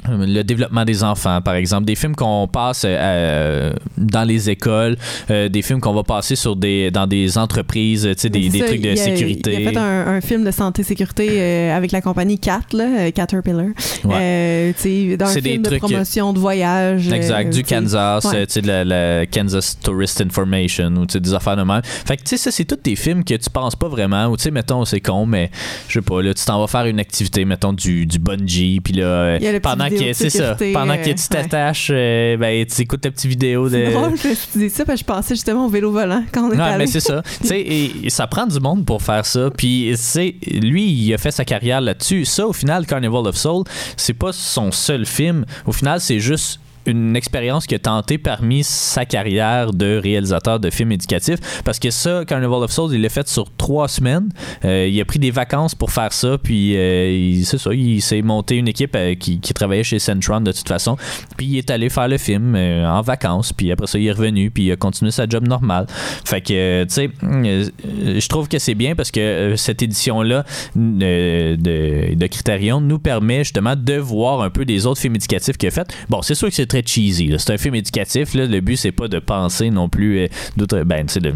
le développement des enfants, par exemple, des films qu'on passe euh, dans les écoles, euh, des films qu'on va passer sur des dans des entreprises, tu sais, des, des trucs de sécurité. Il a fait un, film de santé sécurité euh, avec la compagnie Cat, là, Caterpillar. Ouais. tu sais, dans un film de promotion de voyage. Exact, du Kansas, tu sais, de la, Kansas Tourist Information ou tu sais des affaires de même. Fait que tu sais, ça c'est tous des films que tu penses pas vraiment ou tu sais, mettons, c'est con, mais je sais pas, là, tu t'en vas faire une activité, mettons du du bungee, puis là, pendant c'est ça. Pendant que tu t'attaches, euh, ben, tu écoutes ta petite vidéo de. C'est drôle que tu dis ça, parce que je pensais justement au vélo volant quand on est ouais, mais c'est ça. tu sais, et, ça prend du monde pour faire ça. Puis, c'est lui, il a fait sa carrière là-dessus. Ça, au final, Carnival of Soul, c'est pas son seul film. Au final, c'est juste une expérience qu'il a tenté parmi sa carrière de réalisateur de films éducatifs. Parce que ça, Carnival of Souls, il l'a fait sur trois semaines. Euh, il a pris des vacances pour faire ça, puis euh, c'est ça, il s'est monté une équipe euh, qui, travaillait chez Centron de toute façon. Puis il est allé faire le film en vacances, puis après ça, il est revenu, puis il a continué sa job normale. Fait que, tu sais, je trouve que c'est bien parce que cette édition-là de, de, de Criterion nous permet justement de voir un peu des autres films éducatifs qu'il a fait. Bon, c'est sûr que c'est très cheesy. C'est un film éducatif. Là. Le but, c'est pas de penser non plus. Euh, d'autres ben, tu sais, de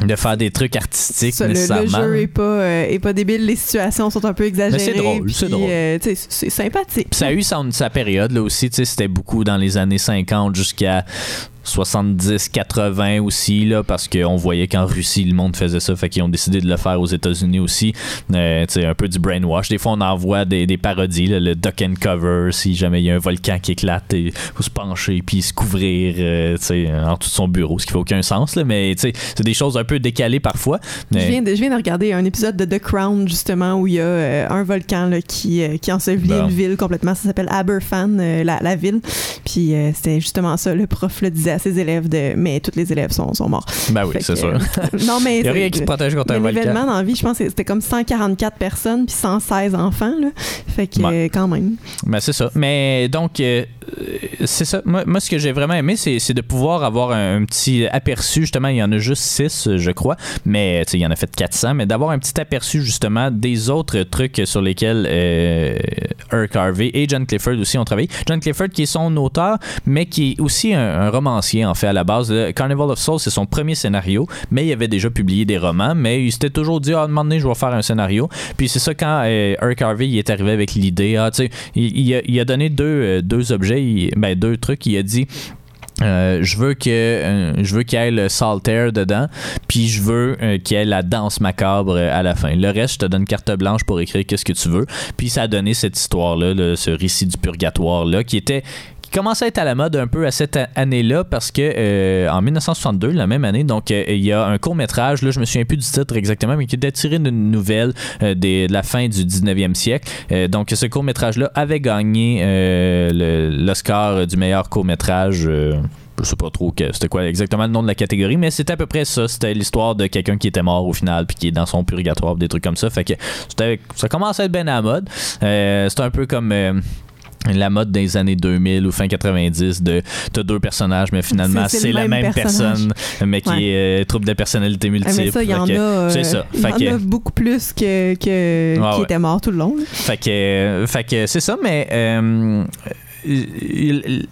de faire des trucs artistiques nécessairement. Le, jeu est pas, euh, est pas débile, les situations sont un peu exagérées. c'est drôle, c'est drôle. Euh, c'est sympathique. ça a eu sa, période là aussi, c'était beaucoup dans les années 50 jusqu'à 70-80 aussi, là, parce qu'on voyait qu'en Russie, le monde faisait ça, fait qu'ils ont décidé de le faire aux États-Unis aussi. Euh, un peu du brainwash. Des fois, on envoie des, des parodies, le duck and cover, si jamais il y a un volcan qui éclate, il faut se pencher puis se couvrir euh, en tout son bureau, ce qui fait aucun sens, là, mais c'est des choses un peu décalées parfois. Je, viens de, je viens de regarder un épisode de The Crown, justement, où il y a euh, un volcan là, qui, euh, qui ensevelit une ville complètement. Ça s'appelle Aberfan, la, la, ville. Puis c'était justement ça, le prof le disait à ses élèves de mais tous les élèves sont, sont morts. Ben oui, c'est sûr. Euh, non mais <laughs> il n'y a rien qui se protège contre un volcan. L'événement dans la vie, je pense que c'était comme 144 personnes puis 116 enfants là. Fait que quand même. Ben c'est ça. Mais donc euh, c'est ça. Moi, moi, ce que j'ai vraiment aimé c'est, de pouvoir avoir un, petit aperçu justement, il y en a juste 6 je crois, mais il y en a fait 400 mais d'avoir un petit aperçu justement des autres trucs sur lesquels euh, Eric Harvey et John Clifford aussi ont travaillé. John Clifford qui est son auteur mais qui est aussi un romancier en fait à la base. Carnival of Souls, c'est son premier scénario, mais il avait déjà publié des romans, mais il s'était toujours dit, ah, à un moment donné, je vais faire un scénario. Puis c'est ça quand euh, Eric Harvey il est arrivé avec l'idée, ah, tu il, a, donné deux, euh, deux objets, ben, deux trucs. Il a dit, euh, je veux que je veux qu'il y ait le saltaire dedans, puis je veux qu'il y ait la danse macabre à la fin. Le reste, je te donne carte blanche pour écrire qu'est-ce que tu veux. Puis ça a donné cette histoire là, ce récit du purgatoire là, qui était commence à être à la mode un peu à cette année-là parce que euh, en 1962, la même année, donc euh, il y a un court métrage, là je me souviens plus du titre exactement, mais qui était tiré d'une nouvelle euh, de la fin du 19e siècle. donc ce court métrage-là avait gagné l'Oscar du meilleur court métrage je sais pas trop c'était quoi exactement le nom de la catégorie, mais c'était à peu près ça. C'était l'histoire de quelqu'un qui était mort au final puis qui est dans son purgatoire, des trucs comme ça. Fait que ça commence à être bien à la mode. c'est un peu comme la mode des années 2000 ou fin 90 de t'as deux personnages mais finalement c'est la même, personne mais qui est euh, trouble de personnalité multiple. ça, il y en a, c'est ça. Il y en a beaucoup plus que, que qui était mort tout le long. Fait que, fait que c'est ça, mais euh,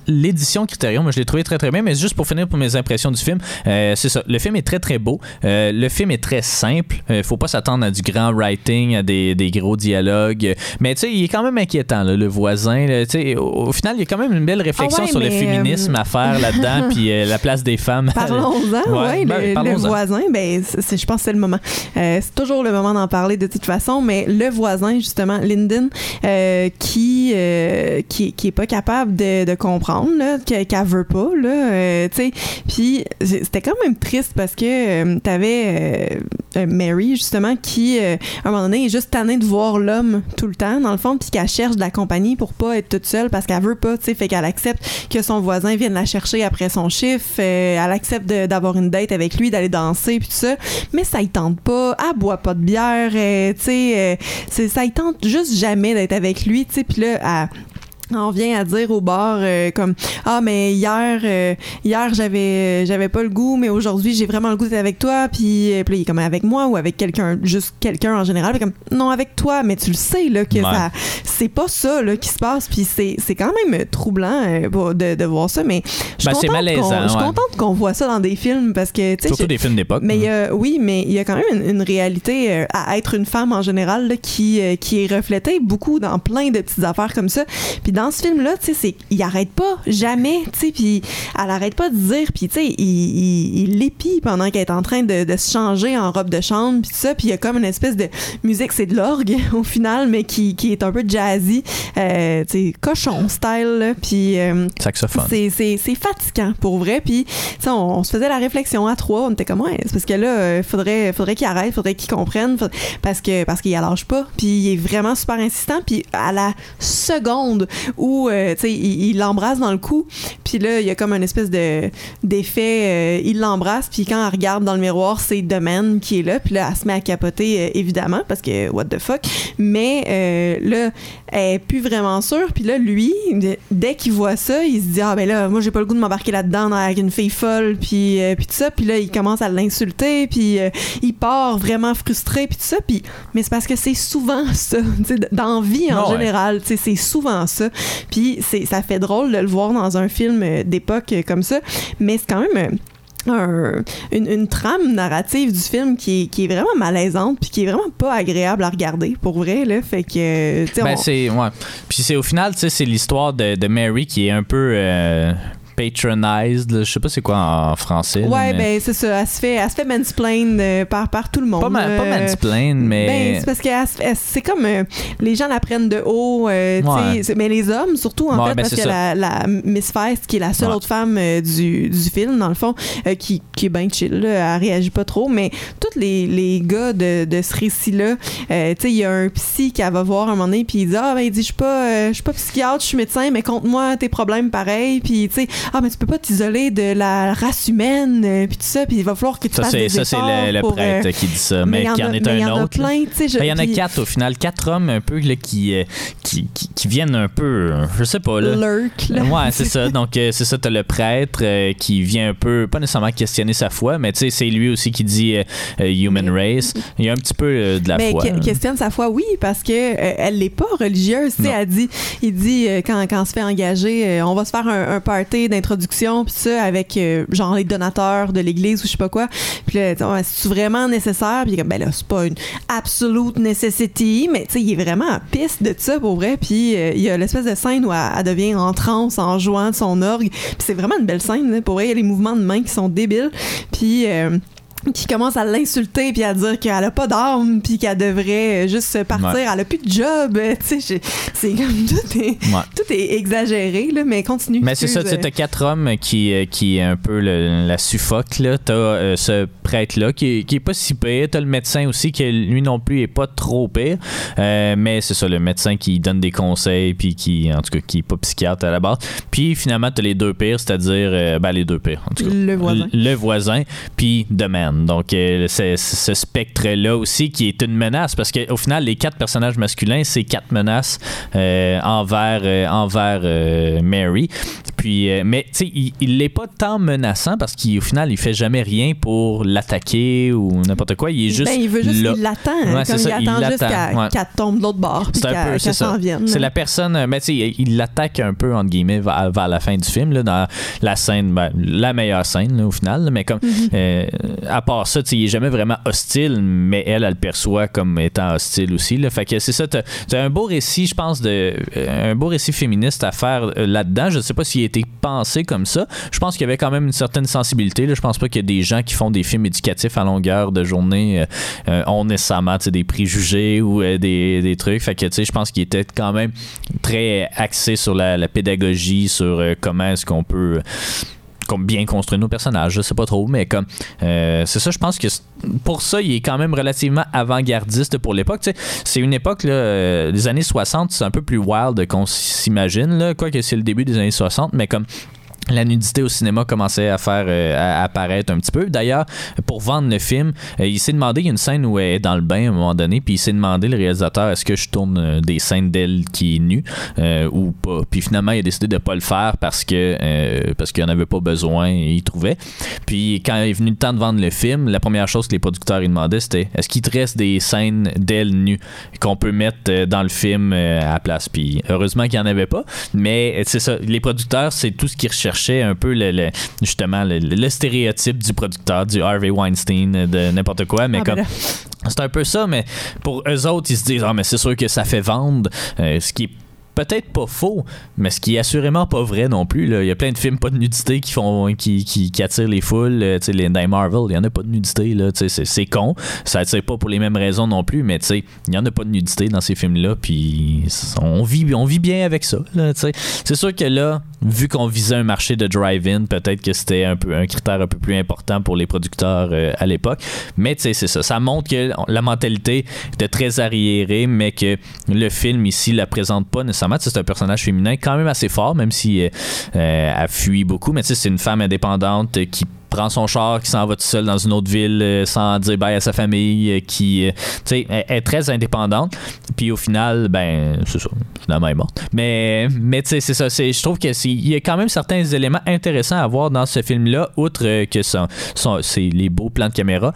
l'édition Criterion, je l'ai trouvé très très bien, mais juste pour finir pour mes impressions du film, euh, c'est ça. Le film est très très beau. Euh, le film est très simple. Il euh, faut pas s'attendre à du grand writing, à des, des gros dialogues. Mais tu sais, il est quand même inquiétant, là, le voisin. Là, au, au, final, il y a quand même une belle réflexion ah sur le féminisme à faire là-dedans, <laughs> puis la place des femmes. <laughs> Parlons-en, ouais, ben, le, voisin, ben, je pense que c'est le moment. c'est toujours le moment d'en parler de toute façon, mais le voisin, justement, Lyndon, qui, qui, qui est pas capable capable de, comprendre qu'elle veut pas. Là, euh, tu sais. Puis c'était quand même triste parce que euh, t'avais euh, euh, Mary, justement, qui, à un moment donné, est juste tannée de voir l'homme tout le temps, dans le fond, puis qu'elle cherche de la compagnie pour pas être toute seule parce qu'elle veut pas, tu sais. Fait qu'elle accepte que son voisin vienne la chercher après son chiffre. elle accepte d'avoir une date avec lui, d'aller danser, puis tout ça. Mais ça y tente pas. Elle boit pas de bière, tu sais. ça y tente juste jamais d'être avec lui, tu sais. Puis là, elle- on vient à dire au bar euh, comme ah mais hier euh, hier j'avais j'avais pas le goût mais aujourd'hui j'ai vraiment le goût d'être avec toi puis, euh, puis là, il est comme avec moi ou avec quelqu'un juste quelqu'un en général Puis comme non avec toi mais tu le sais là que Ouais. ça c'est pas ça là qui se passe puis c'est c'est quand même troublant euh, de, de voir ça mais je suis Ben, contente ouais. contente qu'on voit ça dans des films parce que tu sais Surtout des films d'époque. mais a- oui, mais il y a quand même une, une réalité euh, à être une femme en général là, qui, euh, qui est reflétée beaucoup dans plein de petites affaires comme ça. Puis dans ce film-là, tu sais, il arrête pas, jamais, tu sais, puis elle arrête pas de dire, puis tu sais, il, l'épie pendant qu'elle est en train de, de se changer en robe de chambre, puis ça, puis il y a comme une espèce de musique, c'est de l'orgue <laughs> au final, mais qui, qui est un peu jazzy, euh, tu sais, cochon style, puis... euh, Saxophone. c'est, fatigant pour vrai. Puis, on, on se faisait la réflexion à trois. On était comme, ouais, c'est parce que là, il faudrait, faudrait qu'il arrête, faudrait qu'il comprenne. parce que parce qu'il lâche pas. Puis, il est vraiment super insistant. Puis, à la seconde où, euh, tu sais, il, l'embrasse dans le cou, puis là, il y a comme une espèce de, d'effet. euh, il l'embrasse. Puis, quand elle regarde dans le miroir, c'est The Man qui est là. Puis là, elle se met à capoter, euh, évidemment, parce que what the fuck. Mais là, elle est plus vraiment sûre. Puis là, lui, dès qu'il voit ça, il se dit ah ben là, moi j'ai pas le goût de m'embarquer là-dedans avec une fille folle, puis puis tout ça. Puis là, il commence à l'insulter, puis il part vraiment frustré, puis tout ça. Puis mais c'est parce que c'est souvent ça, <laughs> dans vie en ouais. général, tu sais, c'est souvent ça. Puis c'est ça fait drôle de le voir dans un film euh, d'époque euh, comme ça, mais c'est quand même euh, un- une, une trame narrative du film qui est, qui est vraiment malaisante puis qui est vraiment pas agréable à regarder pour vrai là fait que Ben, on- c'est ouais. Puis c'est au final, tu sais, c'est l'histoire de, de Mary qui est un peu euh, patronized. Je sais pas c'est quoi en français. Ouais, mais- ben c'est ça. Elle se fait, elle se fait mansplain euh, par, par tout le monde. pas, ma- pas mansplain, mais Ben, c'est parce que c'est comme euh, les gens la prennent de haut, euh, Ouais. mais les hommes surtout en Ouais, fait ben, parce que la, la Miss Feist qui est la seule Ouais. autre femme euh, du, du film dans le fond qui, qui est bien chill, là, elle réagit pas trop, mais tous les, les gars de, de ce récit-là, tu sais, il y a un psy qui va voir un moment donné puis il dit ah ben il dit je suis pas je suis pas psychiatre, je suis médecin, mais compte-moi tes problèmes pareil, puis tu sais ah mais tu peux pas t'isoler de la race humaine, euh, puis tout ça, puis il va falloir que tu ça fasses c'est des ça c'est le, pour, euh, prêtre qui dit ça, mais, il y en est mais y un en autre. Ben, Il y en a quatre au final, quatre hommes un peu là, qui, euh, qui, qui, qui viennent un peu, je sais pas là. lurk, là. Ouais, c'est ça. <laughs> Donc, c'est ça, t'as le prêtre euh, qui vient un peu, pas nécessairement questionner sa foi, mais tu sais, c'est lui aussi qui dit euh, human race. Il y a un petit peu euh, de la mais foi. là. questionne sa foi, oui, parce que elle n'est pas religieuse. Tu sais, elle dit, il dit quand, quand on se fait engager, on va se faire un, un party d'introduction, puis ça avec euh, genre les donateurs de l'église ou je sais pas quoi. Puis là, c'est vraiment nécessaire? Puis comme ben là, c'est pas une absolute necessity, mais tu sais, il est vraiment en piste de ça pour vrai. Puis euh, il y a l'espèce de scène où elle, devient en transe en jouant de son orgue. Puis c'est vraiment une belle scène. Pour vrai, il y a les mouvements de main qui sont débiles. Puis euh, qui commence à l'insulter puis à dire qu'elle a pas d'âme puis qu'elle devrait juste partir Ouais. elle a plus de job <laughs> tu sais c'est comme tout est Ouais. tout est exagéré là mais continue Mais c'est ça, tu t'as quatre hommes qui, euh, qui un peu le- la suffoque, là. T'as euh, ce prêtre-là qui, est- qui est pas si pire. T'as le médecin aussi qui, lui non plus, est pas trop pire. Euh, mais c'est ça, le médecin qui donne des conseils, puis qui, en tout cas, qui est pas psychiatre à la base. Puis finalement, t'as les deux pires, c'est-à-dire, euh, ben, les deux pires, en tout cas. Le voisin. Le, le voisin, puis The Donc, euh, c'est ce spectre-là aussi qui est une menace, parce qu'au final, les quatre personnages masculins, c'est quatre menaces euh, envers, euh, envers Mary. Puis, euh, mais tu sais, il, il l'est pas tant menaçant parce qu'au final, il fait jamais rien pour l'attaquer ou n'importe quoi. Il est juste. ben, il veut juste là. il l'attend Ouais, comme il ça, il attend juste l'attend, qu'elle ouais. tombe de l'autre bord C'est un peu, c'est ça. C'est la personne, euh, mais tu sais, il l'attaque un peu, entre guillemets, vers, vers la fin du film, là, dans la scène, ben, la meilleure scène, là, au final. là, mais comme, Mhm. euh, à part ça, tu sais, il est jamais vraiment hostile, mais elle, elle le perçoit comme étant hostile aussi. Là. Fait que c'est ça, t'as as un beau récit, je pense, de, un beau récit féministe à faire là-dedans. Je sais pas s'il est été pensé comme ça. Je pense qu'il y avait quand même une certaine sensibilité. Là. Je pense pas qu'il y a des gens qui font des films éducatifs à longueur de journée euh, ont nécessairement des préjugés ou des, des, trucs. Fait je pense qu'il était quand même très axé sur la pédagogie, sur comment est-ce qu'on peut comme bien construire nos personnages, je sais pas trop, mais comme euh, c'est ça, je pense que pour ça, il est quand même relativement avant-gardiste pour l'époque. C'est une époque, là, euh, les années 60, c'est un peu plus wild qu'on s'imagine, quoique c'est le début des années 60, mais comme la nudité au cinéma commençait à faire euh, apparaître un petit peu. D'ailleurs, pour vendre le film, euh, il s'est demandé, il y a une scène où elle est dans le bain à un moment donné, puis il s'est demandé, le réalisateur, est-ce que je tourne euh, des scènes d'elle qui est nue ou pas. Puis finalement, il a décidé de pas le faire parce que parce qu'il en avait pas besoin, il trouvait. Puis quand il est venu le temps de vendre le film, la première chose que les producteurs lui demandaient, c'était est-ce qu'il te reste des scènes d'elle nue qu'on peut mettre dans le film à la place? Puis heureusement qu'il n'y en avait pas, mais c'est ça, les producteurs, c'est tout ce qu'ils recherchent un peu le, justement le, stéréotype du producteur, du Harvey Weinstein, de n'importe quoi, mais ah, ben comme. c'est un peu ça, mais pour eux autres, ils se disent Ah, mais c'est sûr que ça fait vendre, euh, ce qui est peut-être pas faux, mais ce qui est assurément pas vrai non plus. Là. Il y a plein de films pas de nudité qui font qui, qui, attirent les foules. Euh, les, dans Marvel, il y en a pas de nudité. Là, c'est, c'est con. Ça attire pas pour les mêmes raisons non plus, mais il y en a pas de nudité dans ces films-là. Puis on vit, on vit bien avec ça. c'est sûr que là, vu qu'on visait un marché de drive-in, peut-être que c'était un critère un peu plus important pour les producteurs euh, à l'époque. Mais c'est ça. Ça montre que la mentalité était très arriérée, mais que le film ici la présente pas nécessairement c'est un personnage féminin quand même assez fort, même si euh, euh, elle fuit beaucoup. Mais tu sais, c'est une femme indépendante qui prend son char, qui s'en va tout seul dans une autre ville euh, sans dire bye à sa famille, qui tu sais, est, très indépendante. Puis au final, ben, c'est ça, finalement elle est morte. Mais, mais tu c'est ça. Je trouve qu'il y a quand même certains éléments intéressants à voir dans ce film-là, outre que son, c'est les beaux plans de caméra.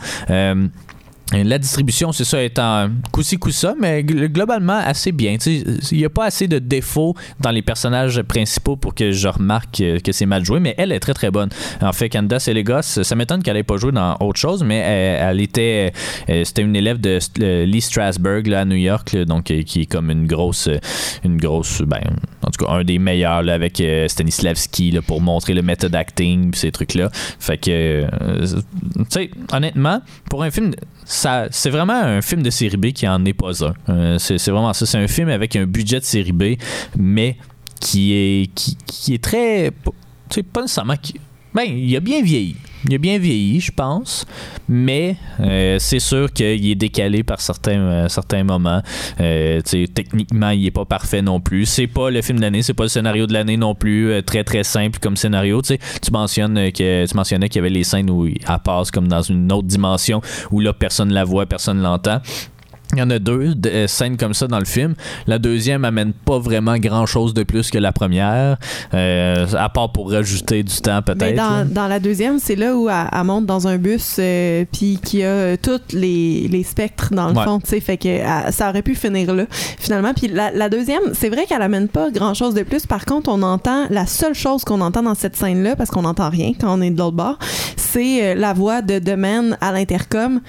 La distribution, c'est ça, est en coussi coussa, mais globalement assez bien. Il n'y a pas assez de défauts dans les personnages principaux pour que je remarque que, c'est mal joué, mais elle est très très bonne. En fait, Candace Elegos, ça m'étonne qu'elle n'ait pas joué dans autre chose, mais elle, était, euh, c'était une élève de Lee Strasberg là, à New York, donc euh, qui est comme une grosse, une grosse, ben, en tout cas un des meilleurs avec euh, Stanislavski pour montrer le méthode acting, ces trucs là. Fait que, tu sais, honnêtement, pour un film c'est vraiment un film de série B qui en est pas un. Euh, c'est, vraiment ça. C'est un film avec un budget de série B, mais qui est, qui, est très. Tu sais, pas nécessairement. Qui, ben, il a bien vieilli. Il a bien vieilli, je pense, mais euh, c'est sûr qu'il est décalé par certains, euh, certains moments. Euh, techniquement, il est pas parfait non plus. C'est pas le film de l'année, c'est pas le scénario de l'année non plus. très très simple comme scénario. tu mentionnais qu'il y avait les scènes où elle passe comme dans une autre dimension où là personne la voit, personne l'entend. Il y en a deux euh, scènes comme ça dans le film. La deuxième amène pas vraiment grand chose de plus que la première, euh, à part pour rajouter du temps peut-être. Dans, dans, la deuxième, c'est là où elle, monte dans un bus euh, puis qui a tous les, les, spectres dans le fond, tu sais, fait que ça aurait pu finir là finalement. Puis la, la deuxième, c'est vrai qu'elle amène pas grand chose de plus. Par contre, on entend la seule chose qu'on entend dans cette scène là, parce qu'on n'entend rien quand on est de l'autre bord, c'est la voix de Demain à l'intercom,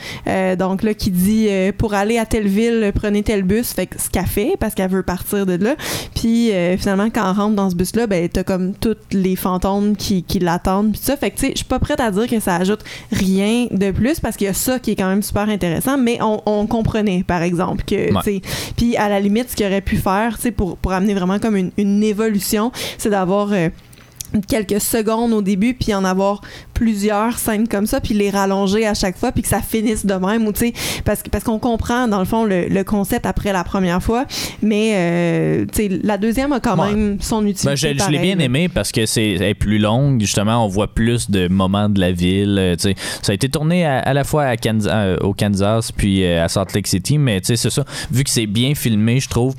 donc là qui dit pour aller à telle ville, prenez tel bus, fait ce qu'elle fait parce qu'elle veut partir de là. Puis euh, finalement, quand on rentre dans ce bus-là, ben t'as comme tous les fantômes qui, qui l'attendent. Puis ça, fait que tu sais, je suis pas prête à dire que ça ajoute rien de plus parce qu'il y a ça qui est quand même super intéressant, mais on, comprenait, par exemple, que, tu sais, puis à la limite, ce qu'il aurait pu faire, tu sais, pour, pour amener vraiment comme une, une évolution, c'est d'avoir... Euh, quelques secondes au début puis en avoir plusieurs scènes comme ça puis les rallonger à chaque fois puis que ça finisse de même ou tu sais parce parce qu'on comprend dans le fond le, concept après la première fois. Mais euh, tu sais la deuxième a quand même son utilité ben, je, l'ai bien aimé parce que c'est plus longue justement on voit plus de moments de la ville euh, tu sais. Ça a été tourné à, la fois à Kansas, euh, au Kansas puis à Salt Lake City mais tu sais c'est ça. Vu que c'est bien filmé je trouve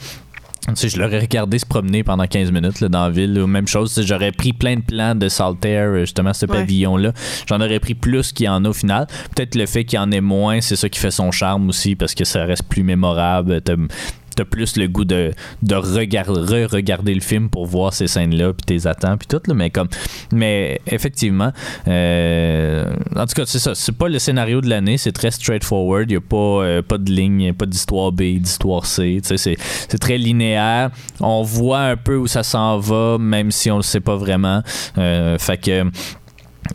tu je l'aurais regardé se promener pendant 15 minutes là, dans la ville. Même chose, j'aurais pris plein de plans de Saltaire, euh, justement, ce pavillon-là. J'en aurais pris plus qu'il y en a au final. Peut-être le fait qu'il y en ait moins, c'est ça qui fait son charme aussi, parce que ça reste plus mémorable t'as plus le goût de, de regarder, le film pour voir ces scènes-là, puis tes attentes, puis tout, là, mais comme, mais effectivement, euh, en tout cas, c'est ça, c'est pas le scénario de l'année, c'est très straightforward, il a pas, euh, pas de ligne, pas d'histoire B, d'histoire C, c'est, c'est très linéaire, on voit un peu où ça s'en va, même si on le sait pas vraiment, euh, que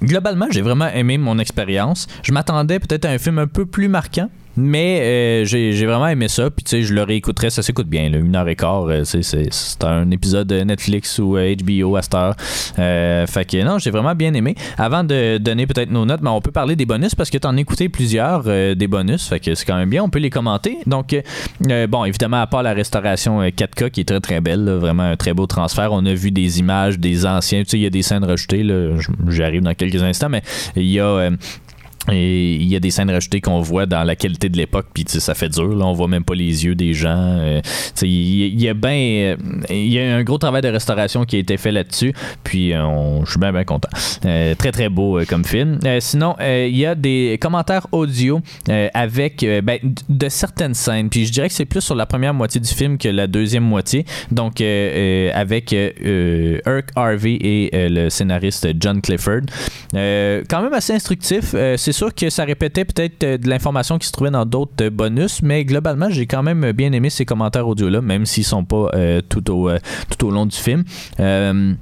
globalement, j'ai vraiment aimé mon expérience. Je m'attendais peut-être à un film un peu plus marquant. Mais euh, j'ai vraiment aimé ça. Puis tu sais, je le réécouterais. Ça s'écoute bien. Là, une heure et quart. euh, c'est- un épisode de Netflix ou euh, HBO à cette heure. Euh, fait que non, j'ai vraiment bien aimé. Avant de donner peut-être nos notes, ben, on peut parler des bonus parce que tu en as écouté plusieurs euh, des bonus. Fait que c'est quand même bien. On peut les commenter. Donc, euh, euh, bon, évidemment, à part la restauration euh, 4K qui est très très belle. vraiment un très beau transfert. On a vu des images des anciens. Tu sais, il y a des scènes rajoutées. J'arrive dans quelques instants. Mais il y a. et il y a des scènes rajoutées qu'on voit dans la qualité de l'époque, puis ça fait dur. Là, on voit même pas les yeux des gens. euh, il y, a ben, euh, y a un gros travail de restauration qui a été fait là-dessus. Puis euh, je suis bien bien content. Euh, très très beau comme film. Sinon, il y a des commentaires audio avec ben, de certaines scènes. Puis je dirais que c'est plus sur la première moitié du film que la deuxième moitié. Donc avec Irk Harvey et le scénariste John Clifford. Quand même assez instructif. C'est sûr que ça répétait peut-être euh, de l'information qui se trouvait dans d'autres euh, bonus, mais globalement, j'ai quand même bien aimé ces commentaires audio-là, même s'ils sont pas euh, tout, au, euh, tout au long du film. Euh,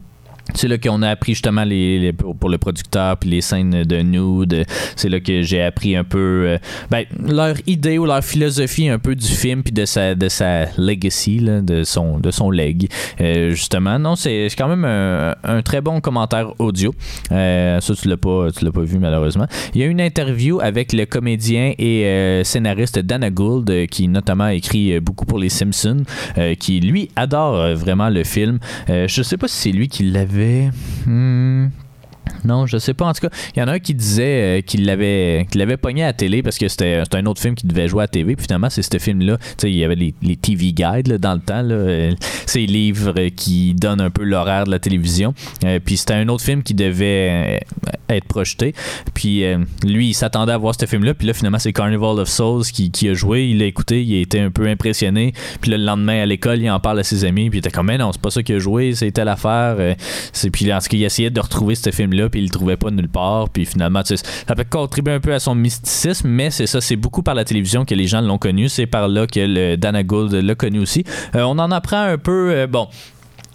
c'est là qu'on a appris justement les, pour, le producteur puis les scènes de nude. C'est là que j'ai appris un peu euh, ben, leur idée ou leur philosophie un peu du film puis de sa de sa legacy là, de son de son leg. Euh, justement, non, c'est quand même un, un très bon commentaire audio. Euh, ça tu l'as pas tu l'as pas vu malheureusement. Il y a une interview avec le comédien et scénariste Dana Gould qui notamment écrit beaucoup pour les Simpsons, qui lui adore vraiment le film. Je sais pas si c'est lui qui l'avait. Hmm. Non, je sais pas. En tout cas, il y en a un qui disait euh, qu'il l'avait qu'il l'avait pogné à la télé parce que c'était c'était un autre film qui devait jouer à la TV. Puis finalement, c'est ce film-là. Tu sais, il y avait les, les TV Guides là, dans le temps. Euh, ces livres qui donnent un peu l'horaire de la télévision. Euh, puis c'était un autre film qui devait être projeté. Puis lui, il s'attendait à voir ce film-là. Puis là, finalement, c'est Carnival of Souls qui, qui a joué. Il l'a écouté. Il a été un peu impressionné. Puis là, le lendemain, à l'école, il en parle à ses amis. Puis il était comme, mais non, c'est pas ça qu'il a joué. C'est telle affaire. Puis en ce qu'il essayait de retrouver ce film-là puis il le trouvait pas nulle part puis finalement tu sais, ça peut contribuer un peu à son mysticisme mais c'est ça c'est beaucoup par la télévision que les gens l'ont connu c'est par là que le Dana Gould l'a connu aussi. Euh, on en apprend un peu euh, bon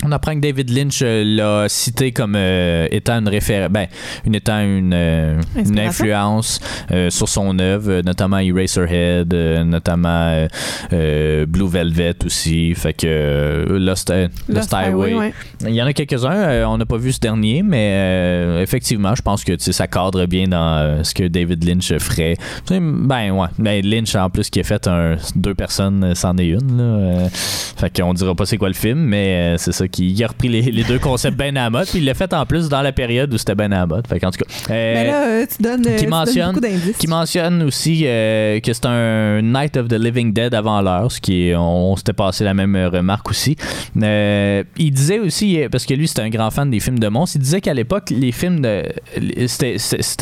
on apprend que David Lynch euh, l'a cité comme euh, étant une référence, ben, une étant une, euh, une influence euh, sur son œuvre, notamment Eraserhead, notamment Blue Velvet aussi. Fait que Lost, Lost Highway, ouais. il y en a quelques-uns, on n'a pas vu ce dernier, mais effectivement, je pense que ça cadre bien dans ce que David Lynch ferait. Ben ouais, ben, Lynch en plus qui a fait un, deux personnes, c'en est une. Là, fait qu'on dira pas c'est quoi le film, mais c'est ça qui il a repris les, les deux concepts ben à la mode, puis il l'a fait en plus dans la période où c'était ben à la mode. Fait qu'en tout cas, euh, Mais là, euh, tu donnes, euh, qui tu donnes mentionne- beaucoup d'indices. qui mentionne aussi que c'est un Night of the Living Dead avant l'heure, ce qui est, on, on s'était passé la même remarque aussi. Il disait aussi, parce que lui c'était un grand fan des films de monstres, il disait qu'à l'époque les films de, c'était,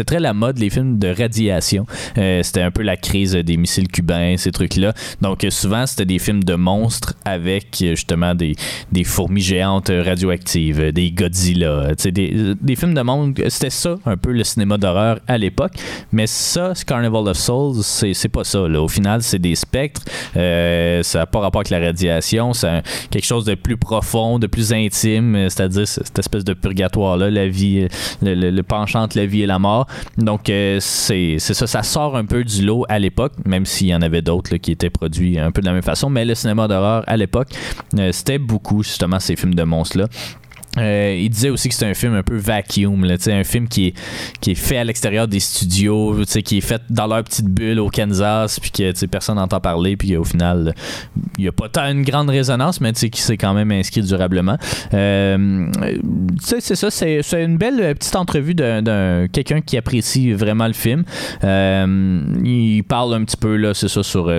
très la mode les films de radiation. C'était un peu la crise des missiles cubains, ces trucs là. Donc souvent c'était des films de monstres avec justement des, des fourmis géantes euh, radioactives, euh, des Godzilla, sais, des, des films de monstres. C'était ça un peu le cinéma d'horreur à l'époque. Mais ça, Carnival of Souls, c'est pas ça. Là. Au final, c'est des spectres. Euh, ça n'a pas rapport avec la radiation. C'est quelque chose de plus profond, de plus intime. euh, C'est-à-dire cette espèce de purgatoire-là, la vie, euh, le, penchant entre la vie et la mort. Donc, euh, c'est ça. Ça sort un peu du lot à l'époque, même s'il y en avait d'autres qui étaient produits un peu de la même façon. Mais le cinéma d'horreur à l'époque, euh, c'était beaucoup justement ces films de monstres-là. Euh, il disait aussi que c'est un film un peu vacuum, là, un film qui est, qui est fait à l'extérieur des studios, qui est fait dans leur petite bulle au Kansas, puis que personne n'entend parler, puis au final, il n'y a pas tant une grande résonance, mais qui s'est quand même inscrit durablement. Euh, c'est ça, c'est une belle petite entrevue d'un- d'un quelqu'un qui apprécie vraiment le film. Euh, il parle un petit peu, là, c'est ça, sur.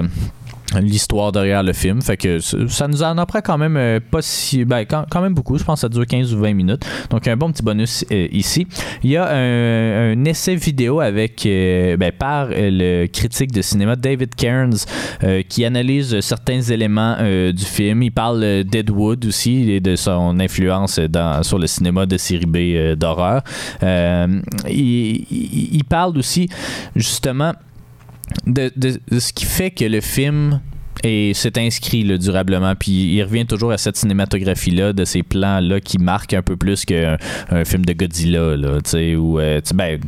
L'histoire derrière le film. Fait que ça nous en apprend quand même euh, pas si. Ben, quand, quand, même beaucoup. Je pense que ça dure 15 ou 20 minutes. Donc, un bon petit bonus euh, ici. Il y a un, essai vidéo avec euh, ben, par le critique de cinéma David Cairns qui analyse certains éléments du film. Il parle d'Ed aussi et de son influence dans, sur le cinéma de série B d'horreur. Il, parle aussi justement de, ce qui fait que le film et s'est inscrit durablement. Puis il revient toujours à cette cinématographie-là, de ces plans-là qui marquent un peu plus qu'un un film de Godzilla, là, ou euh, ben,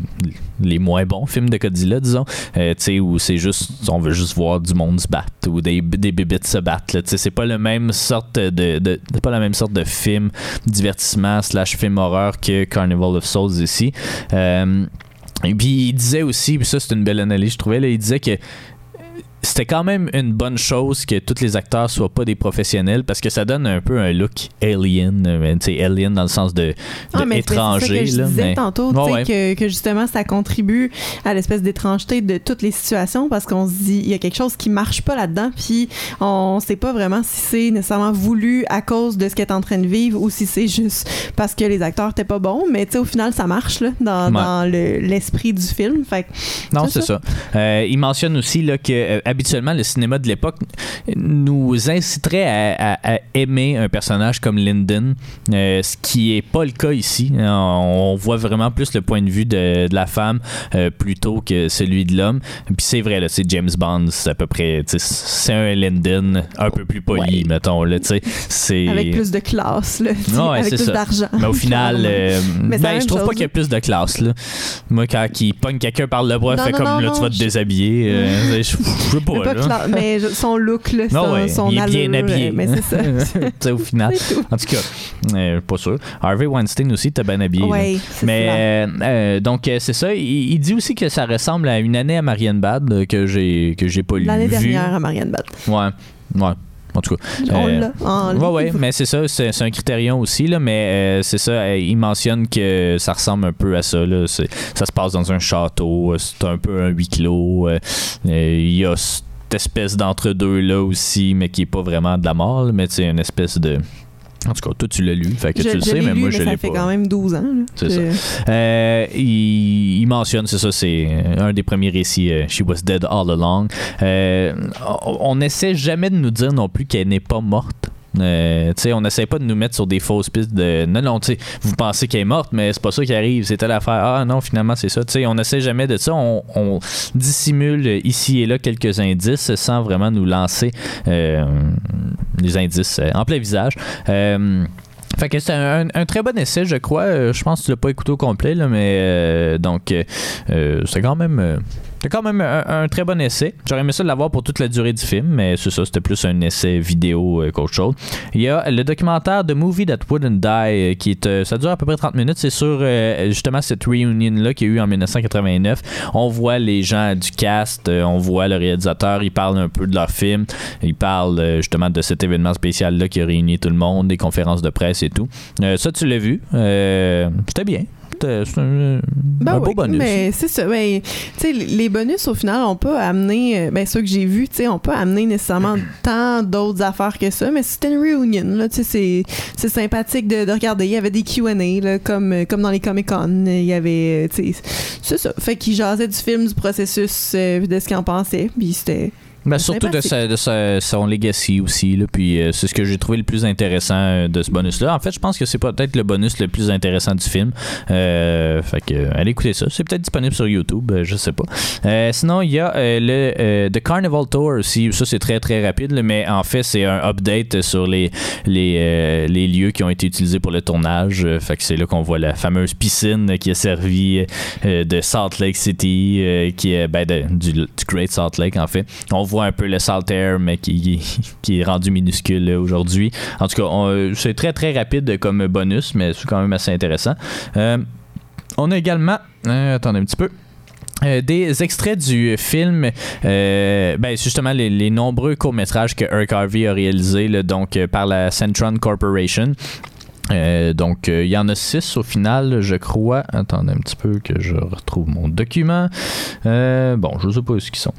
les moins bons films de Godzilla, disons, euh, où c'est juste, on veut juste voir du monde se battre ou des, des se battre. C'est pas la même sorte de, de, pas la même sorte de film divertissement slash film horreur que Carnival of Souls ici. Euh, et puis il disait aussi, puis ça c'est une belle analyse, je trouvais, là, il disait que c'était quand même une bonne chose que tous les acteurs soient pas des professionnels parce que ça donne un peu un look alien, euh, tu alien dans le sens de, ah, étranger. Que je disais tantôt, Que, que, justement ça contribue à l'espèce d'étrangeté de toutes les situations parce qu'on se dit il y a quelque chose qui marche pas là-dedans, puis on sait pas vraiment si c'est nécessairement voulu à cause de ce qu'elle est en train de vivre ou si c'est juste parce que les acteurs étaient pas bons, mais au final ça marche là, dans, dans l'esprit du film. Fait, non, c'est ça. Euh, il mentionne aussi là, que euh, habituellement, le cinéma de l'époque nous inciterait à, aimer un personnage comme Lyndon, euh, ce qui est pas le cas ici. On voit vraiment plus le point de vue de, la femme euh, plutôt que celui de l'homme. Puis c'est vrai, là, c'est James Bond, c'est à peu près, c'est un Lyndon un peu plus poli, mettons. Là, c'est... Avec plus de classe, là, avec plus d'argent. Mais au final, euh, ben, je trouve pas qu'il y a plus de classe. Là. Moi, quand il pogne quelqu'un par le bras, fait comme là, tu vas te déshabiller. <laughs> je, mais son look, là, son, il est bien habillé. Mais c'est ça. <laughs> au final. En tout cas, euh, pas sûr. Harvey Weinstein aussi était bien habillé. Oui, mais euh, euh, donc c'est ça. Il, dit aussi que ça ressemble à une année à Marianne Bad que j'ai que j'ai pas lu. L'année dernière à Marianne Bad. Ouais. Ouais en tout cas. Euh, ouais, mais c'est ça, c'est un critérium aussi, là, mais c'est ça, il mentionne que ça ressemble un peu à ça. Là, ça se passe dans un château, c'est un peu un huis clos. Il y a espèce d'entre-deux là aussi, mais qui est pas vraiment de la mort, mais c'est une espèce de. En tout cas, toi, tu l'as lu, fait que tu le sais, mais moi, je l'ai pas. Ça fait quand même 12 ans. C'est ça. Euh, il, mentionne, c'est ça, c'est un des premiers récits, euh, She Was Dead All Along. Euh, on n'essaie jamais de nous dire non plus qu'elle n'est pas morte. Euh, on n'essaie pas de nous mettre sur des fausses pistes de non, non, vous pensez qu'elle est morte, mais c'est pas ça qui arrive. C'était l'affaire. Ah non, finalement, c'est ça. on n'essaie jamais de ça. On, dissimule ici et là quelques indices sans vraiment nous lancer euh, les indices euh, en plein visage. Fait que c'est un, très bon essai, je crois. Je pense que tu l'as pas écouté au complet, là, mais donc c'est quand même c'est quand même un, très bon essai. J'aurais aimé ça de l'avoir pour toute la durée du film, mais c'est ça, c'était plus un essai vidéo euh, qu'autre chose. Il y a le documentaire The Movie That Wouldn't Die, euh, qui est, euh, ça dure à peu près 30 minutes. C'est sur justement cette reunion-là qu'il y a eu en 1989. On voit les gens du cast, on voit le réalisateur, ils parlent un peu de leur film, ils parlent justement de cet événement spécial-là qui a réuni tout le monde, des conférences de presse et tout. ça, tu l'as vu. C'était bien. C'est un, ben beau bonus. Mais c'est ça. Ben, les bonus, au final, on peut amener, euh, ben, ceux que j'ai vus, on peut amener nécessairement <clears throat> tant d'autres affaires que ça, mais c'était une reunion. C'est sympathique de, de, regarder. Il y avait des QA, comme, euh, comme dans les Comic-Con. Il y avait. Euh, c'est ça. Fait qu'ils jasaient du film, du processus, de ce qu'ils en pensaient. Puis c'était ben, surtout de, de son legacy aussi. Là, puis euh, c'est ce que j'ai trouvé le plus intéressant euh, de ce bonus-là. En fait, je pense que c'est peut-être le bonus le plus intéressant du film. Euh, fait que allez écouter ça. C'est peut-être disponible sur YouTube, je sais pas. sinon, il y a le The Carnival Tour aussi. Ça, c'est très très rapide, mais en fait, c'est un update sur les, les, les lieux qui ont été utilisés pour le tournage. fait que c'est là qu'on voit la fameuse piscine qui a servi de Salt Lake City, qui est ben, du, du, Great Salt Lake en fait. On voit un peu le salt air, mais qui, qui <laughs> est rendu minuscule aujourd'hui. En tout cas, c'est très très rapide comme bonus, mais c'est quand même assez intéressant. Euh, on a également. Euh, attendez un petit peu. Euh, des extraits du film, ben justement les, nombreux courts-métrages que Eric Harvey a réalisés donc par la Centron Corporation. Euh, donc, euh, il y en a six au final, je crois. Attendez un petit peu que je retrouve mon document. Euh, bon, je ne sais pas où ils sont.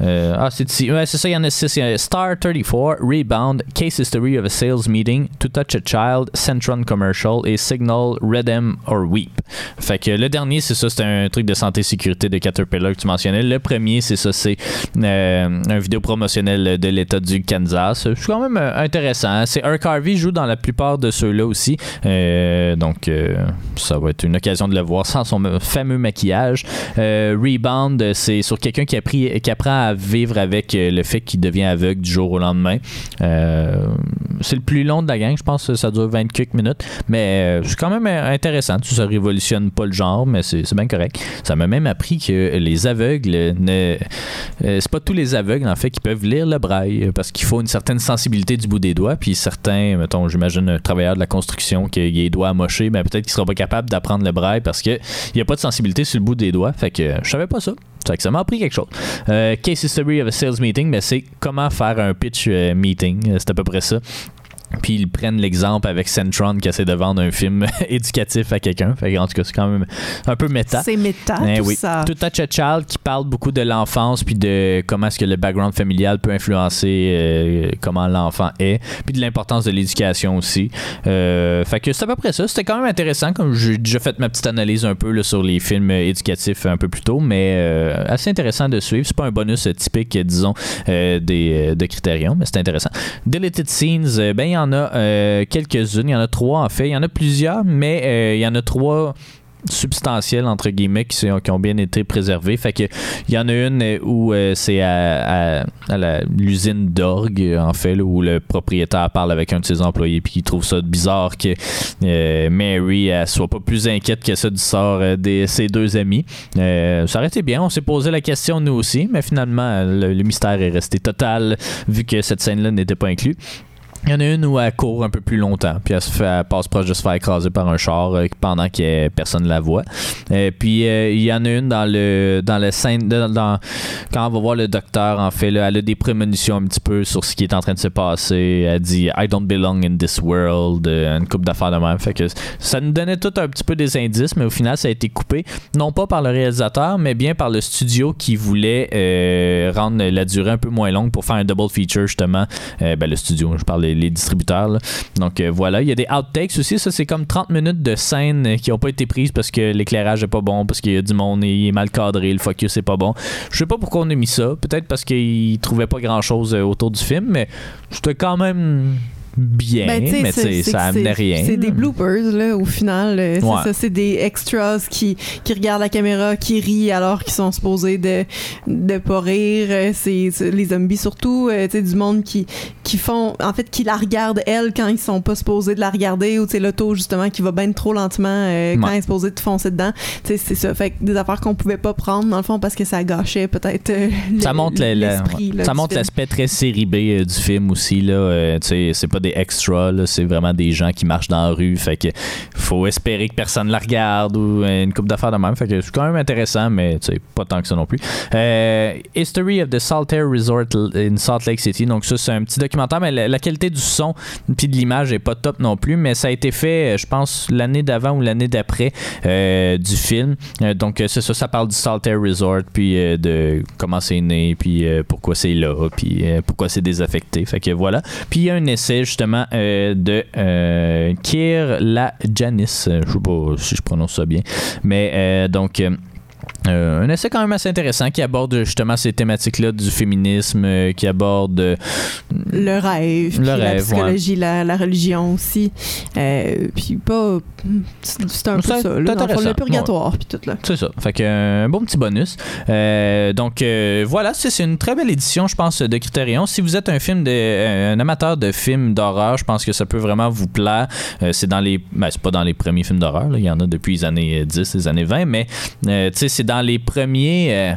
ah, c'est ici. Ouais, c'est ça, il y en a six. Star 34, Rebound, Case History of a Sales Meeting, To Touch a Child, Centron Commercial et Signal, Redem or Weep. Fait que le dernier, c'est ça, c'est un truc de santé-sécurité de Caterpillar que tu mentionnais. Le premier, c'est ça, c'est un vidéo promotionnel de l'État du Kansas. C'est quand même intéressant. C'est Herc Harvey joue dans la plupart de ceux-là aussi. Euh, donc, euh, ça va être une occasion de le voir sans son fameux maquillage. Euh, Rebound, c'est sur quelqu'un qui, apprend à vivre avec le fait qu'il devient aveugle du jour au lendemain. C'est le plus long de la gang, je pense que ça dure 24 minutes. Mais c'est quand même intéressant. Ça révolutionne pas le genre, mais c'est bien correct. Ça m'a même appris que les aveugles ne. c'est pas tous les aveugles, en fait, qui peuvent lire le braille parce qu'il faut une certaine sensibilité du bout des doigts. Puis certains, mettons, j'imagine, un travailleur de la construction qu'il ait les doigts amochés, mais peut-être qu'il sera pas capable d'apprendre le braille parce qu'il n'y a pas de sensibilité sur le bout des doigts. Fait que je savais pas ça. Ça m'a appris quelque chose. Euh, case History of a Sales Meeting, mais c'est comment faire un pitch euh, meeting. Euh, c'est à peu près ça. Puis ils prennent l'exemple avec Centron qui essaie de vendre un film <laughs> éducatif à quelqu'un. En tout cas, c'est quand même un peu méta. C'est méta, eh tout ça. Tout Touch a Child qui parle beaucoup de l'enfance puis de comment est-ce que le background familial peut influencer euh, comment l'enfant est. Puis de l'importance de l'éducation aussi. Euh, fait que c'est à peu près ça. C'était quand même intéressant. Comme j'ai déjà fait ma petite analyse un peu sur les films éducatifs un peu plus tôt. Mais euh, assez intéressant de suivre. C'est pas un bonus typique, disons, des, de Criterion. Mais c'est intéressant. Deleted Scenes, ben il y en a euh, quelques-unes. Il y en a trois, en fait. Il y en a plusieurs, mais euh, il y en a trois substantielles entre guillemets qui, ont bien été préservées fait que il y en a une où euh, c'est à, l'usine d'orgue en fait où le propriétaire parle avec un de ses employés puis il trouve ça bizarre que Mary elle soit pas plus inquiète que ça du sort de ses deux amis ça aurait été bien on s'est posé la question nous aussi mais finalement le, le mystère est resté total vu que cette scène là n'était pas inclue il y en a une où elle court un peu plus longtemps, puis elle, se fait, passe proche de se faire écraser par un char euh, pendant que personne ne la voit. Euh, puis euh, il y en a une dans le dans le scène dans, quand on va voir le docteur en fait là, elle a des prémonitions un petit peu sur ce qui est en train de se passer. Elle dit I don't belong in this world, une coupe d'affaires de même. Fait que ça nous donnait tout un petit peu des indices, mais au final ça a été coupé non pas par le réalisateur, mais bien par le studio qui voulait rendre la durée un peu moins longue pour faire un double feature justement. ben, le studio, je parlais les, distributeurs. Donc euh, voilà, il y a des outtakes aussi. Ça, c'est comme 30 minutes de scènes euh, qui n'ont pas été prises parce que l'éclairage est pas bon, parce qu'il y a du monde il est mal cadré, le focus est pas bon. Je sais pas pourquoi on a mis ça. Peut-être parce qu'ils trouvaient pas grand chose euh, autour du film, mais c'était quand même bien, ben, mais ça amenait rien. C'est des bloopers, là, au final. C'est ça, c'est des extras qui, qui regardent la caméra, qui rient alors qu'ils sont supposés de, de pas rire. C'est les zombies surtout, euh, tu du monde qui, qui font, en fait, qui la regardent, elle, quand ils sont pas supposés de la regarder, ou, tu sais, l'auto, justement, qui va bien trop lentement euh, quand ils est supposé de foncer dedans. Tu sais, c'est ça. Fait des affaires qu'on pouvait pas prendre, dans le fond, parce que ça gâchait peut-être euh, Ça montre l'aspect très série B du film aussi, là. tu sais, c'est pas des extras, c'est vraiment des gens qui marchent dans la rue. Fait que faut espérer que personne la regarde ou une coupe d'affaires de même. Fait que c'est quand même intéressant, mais pas tant que ça non plus. Euh, History of the Saltaire Resort in Salt Lake City. Donc ça, c'est un petit documentaire, mais la, qualité du son puis de l'image est pas top non plus, mais ça a été fait, je pense, l'année d'avant ou l'année d'après euh, du film. Euh, donc c'est ça, ça parle du Saltaire Resort, puis de comment c'est né, puis pourquoi c'est là, puis pourquoi c'est désaffecté. Fait que voilà. Puis il y a un essai justement euh, de euh, Kier La Janis. Je sais pas si je prononce ça bien. Mais euh, donc. Euh, un essai quand même assez intéressant qui aborde justement ces thématiques-là du féminisme, euh, qui aborde euh, le rêve, la psychologie, la, religion aussi. puis pas. C'est un peu ça, le purgatoire, puis tout là. C'est ça. Fait que un bon petit bonus. donc voilà, c'est une très belle édition, je pense, de Criterion. Si vous êtes un film de, un amateur de films d'horreur, je pense que ça peut vraiment vous plaire. c'est dans les. Ben, c'est pas dans les premiers films d'horreur, il y en a depuis les années 10, les années 20, mais tu sais, c'est dans les premiers euh,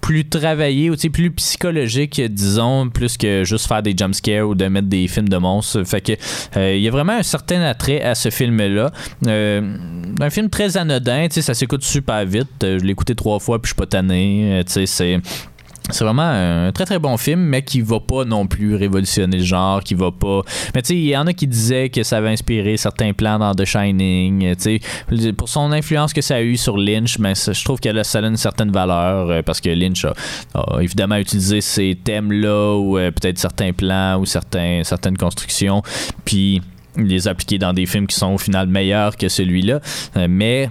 plus travaillés ou plus psychologiques, disons, plus que juste faire des jumpscares ou de mettre des films de monstres. Fait que euh, il y a vraiment un certain attrait à ce film-là. Euh, un film très anodin, ça s'écoute super vite. Je l'ai écouté trois fois puis je suis pas tanné. c'est c'est vraiment un très très bon film, mais qui va pas non plus révolutionner le genre, qui va pas. Mais tu sais, il y en a qui disaient que ça avait inspiré certains plans dans The Shining. Tu sais, pour son influence que ça a eu sur Lynch, mais je trouve a ça a une certaine valeur euh, parce que Lynch a, évidemment utilisé ces thèmes-là ou euh, peut-être certains plans ou certaines constructions, puis les appliquer dans des films qui sont au final meilleurs que celui-là. Euh, mais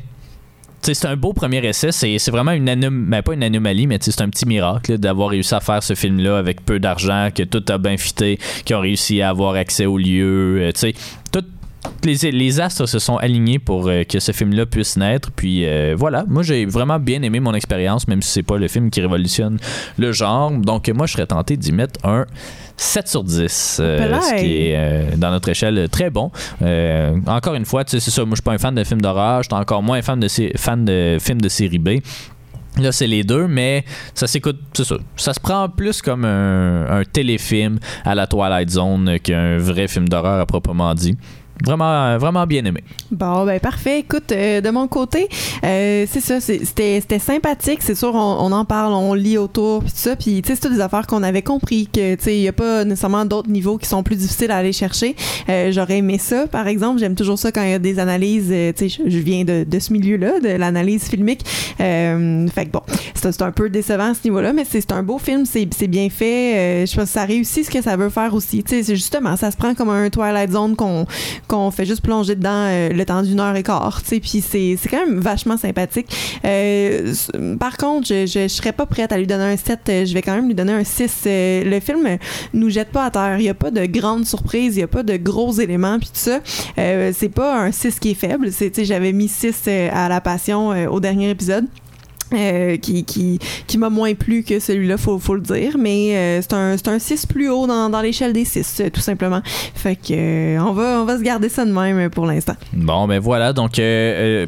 c'est un beau premier essai. C'est vraiment une anomalie, ben, une anomalie, mais c'est un petit miracle d'avoir réussi à faire ce film-là avec peu d'argent, que tout a bien fité, qu'ils ont réussi à avoir accès au lieu. Euh, sais tout les, les, astres se sont alignés pour euh, que ce film-là puisse naître. Puis euh, voilà, moi j'ai vraiment bien aimé mon expérience, même si c'est pas le film qui révolutionne le genre. Donc moi je serais tenté d'y mettre un 7 sur 10, euh, ce qui est dans notre échelle très bon. encore une fois, c'est ça, moi je suis pas un fan de films d'horreur, je suis encore moins fan de, fan de films de série B. Là, c'est les deux, mais ça s'écoute, c'est ça. Ça se prend plus comme un, un téléfilm à la Twilight Zone qu'un vrai film d'horreur à proprement dit vraiment, vraiment bien aimé. Bon, ben parfait. Écoute, euh, de mon côté, euh, c'est ça, c'était sympathique. C'est sûr, on, en parle, on lit autour, puis ça. Puis, tu sais, c'est toutes des affaires qu'on avait compris, que, tu sais, il n'y a pas nécessairement d'autres niveaux qui sont plus difficiles à aller chercher. Euh, j'aurais aimé ça, par exemple. J'aime toujours ça quand il y a des analyses, tu sais, je viens de, de ce milieu-là, de l'analyse filmique. fait que bon, c'est un peu décevant à ce niveau-là, mais c'est un beau film, c'est bien fait. je pense que ça réussit ce que ça veut faire aussi. Tu sais, c'est justement, ça se prend comme un Twilight Zone qu'on qu'on fait juste plonger dedans euh, le temps d'une heure et quart, puis c'est, quand même vachement sympathique. Euh, par contre, je, serais pas prête à lui donner un 7, euh, je vais quand même lui donner un 6. le film nous jette pas à terre, il y a pas de grandes surprises, il y a pas de gros éléments, puis tout ça. c'est pas un 6 qui est faible, j'avais mis 6 à la passion au dernier épisode. Euh, qui, qui, qui m'a moins plu que celui-là, faut, faut le dire. Mais euh, c'est un, un 6 plus haut dans, dans l'échelle des 6, tout simplement. Fait que euh, on, va, on va se garder ça de même pour l'instant. Bon, ben voilà. Donc,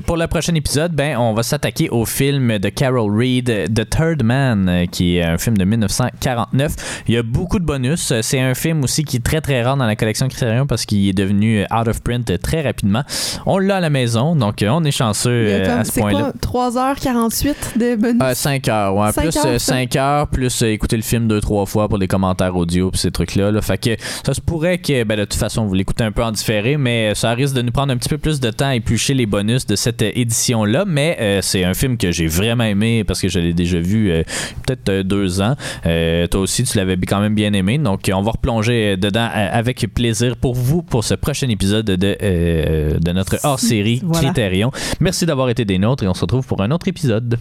pour le prochain épisode, ben, on va s'attaquer au film de Carol Reed, The Third Man, qui est un film de 1949. Il y a beaucoup de bonus. C'est un film aussi qui est très, très rare dans la collection Criterion parce qu'il est devenu out of print très rapidement. On l'a à la maison, donc on est chanceux à ce point-là. 3h48 <laughs> de bonus? 5 euh, heures, ouais. plus 5 euh, heures, plus euh, écouter le film deux, trois fois pour les commentaires audio puis ces trucs-là. Là. Fait que ça se pourrait que, ben, de toute façon, vous l'écoutez un peu en différé, mais ça risque de nous prendre un petit peu plus de temps à éplucher les bonus de cette édition-là. Mais c'est un film que j'ai vraiment aimé parce que je l'ai déjà vu peut-être deux ans. toi aussi, tu l'avais quand même bien aimé. Donc, on va replonger dedans avec plaisir pour vous pour ce prochain épisode de, de notre hors-série Criterion. Merci d'avoir été des nôtres et on se retrouve pour un autre épisode.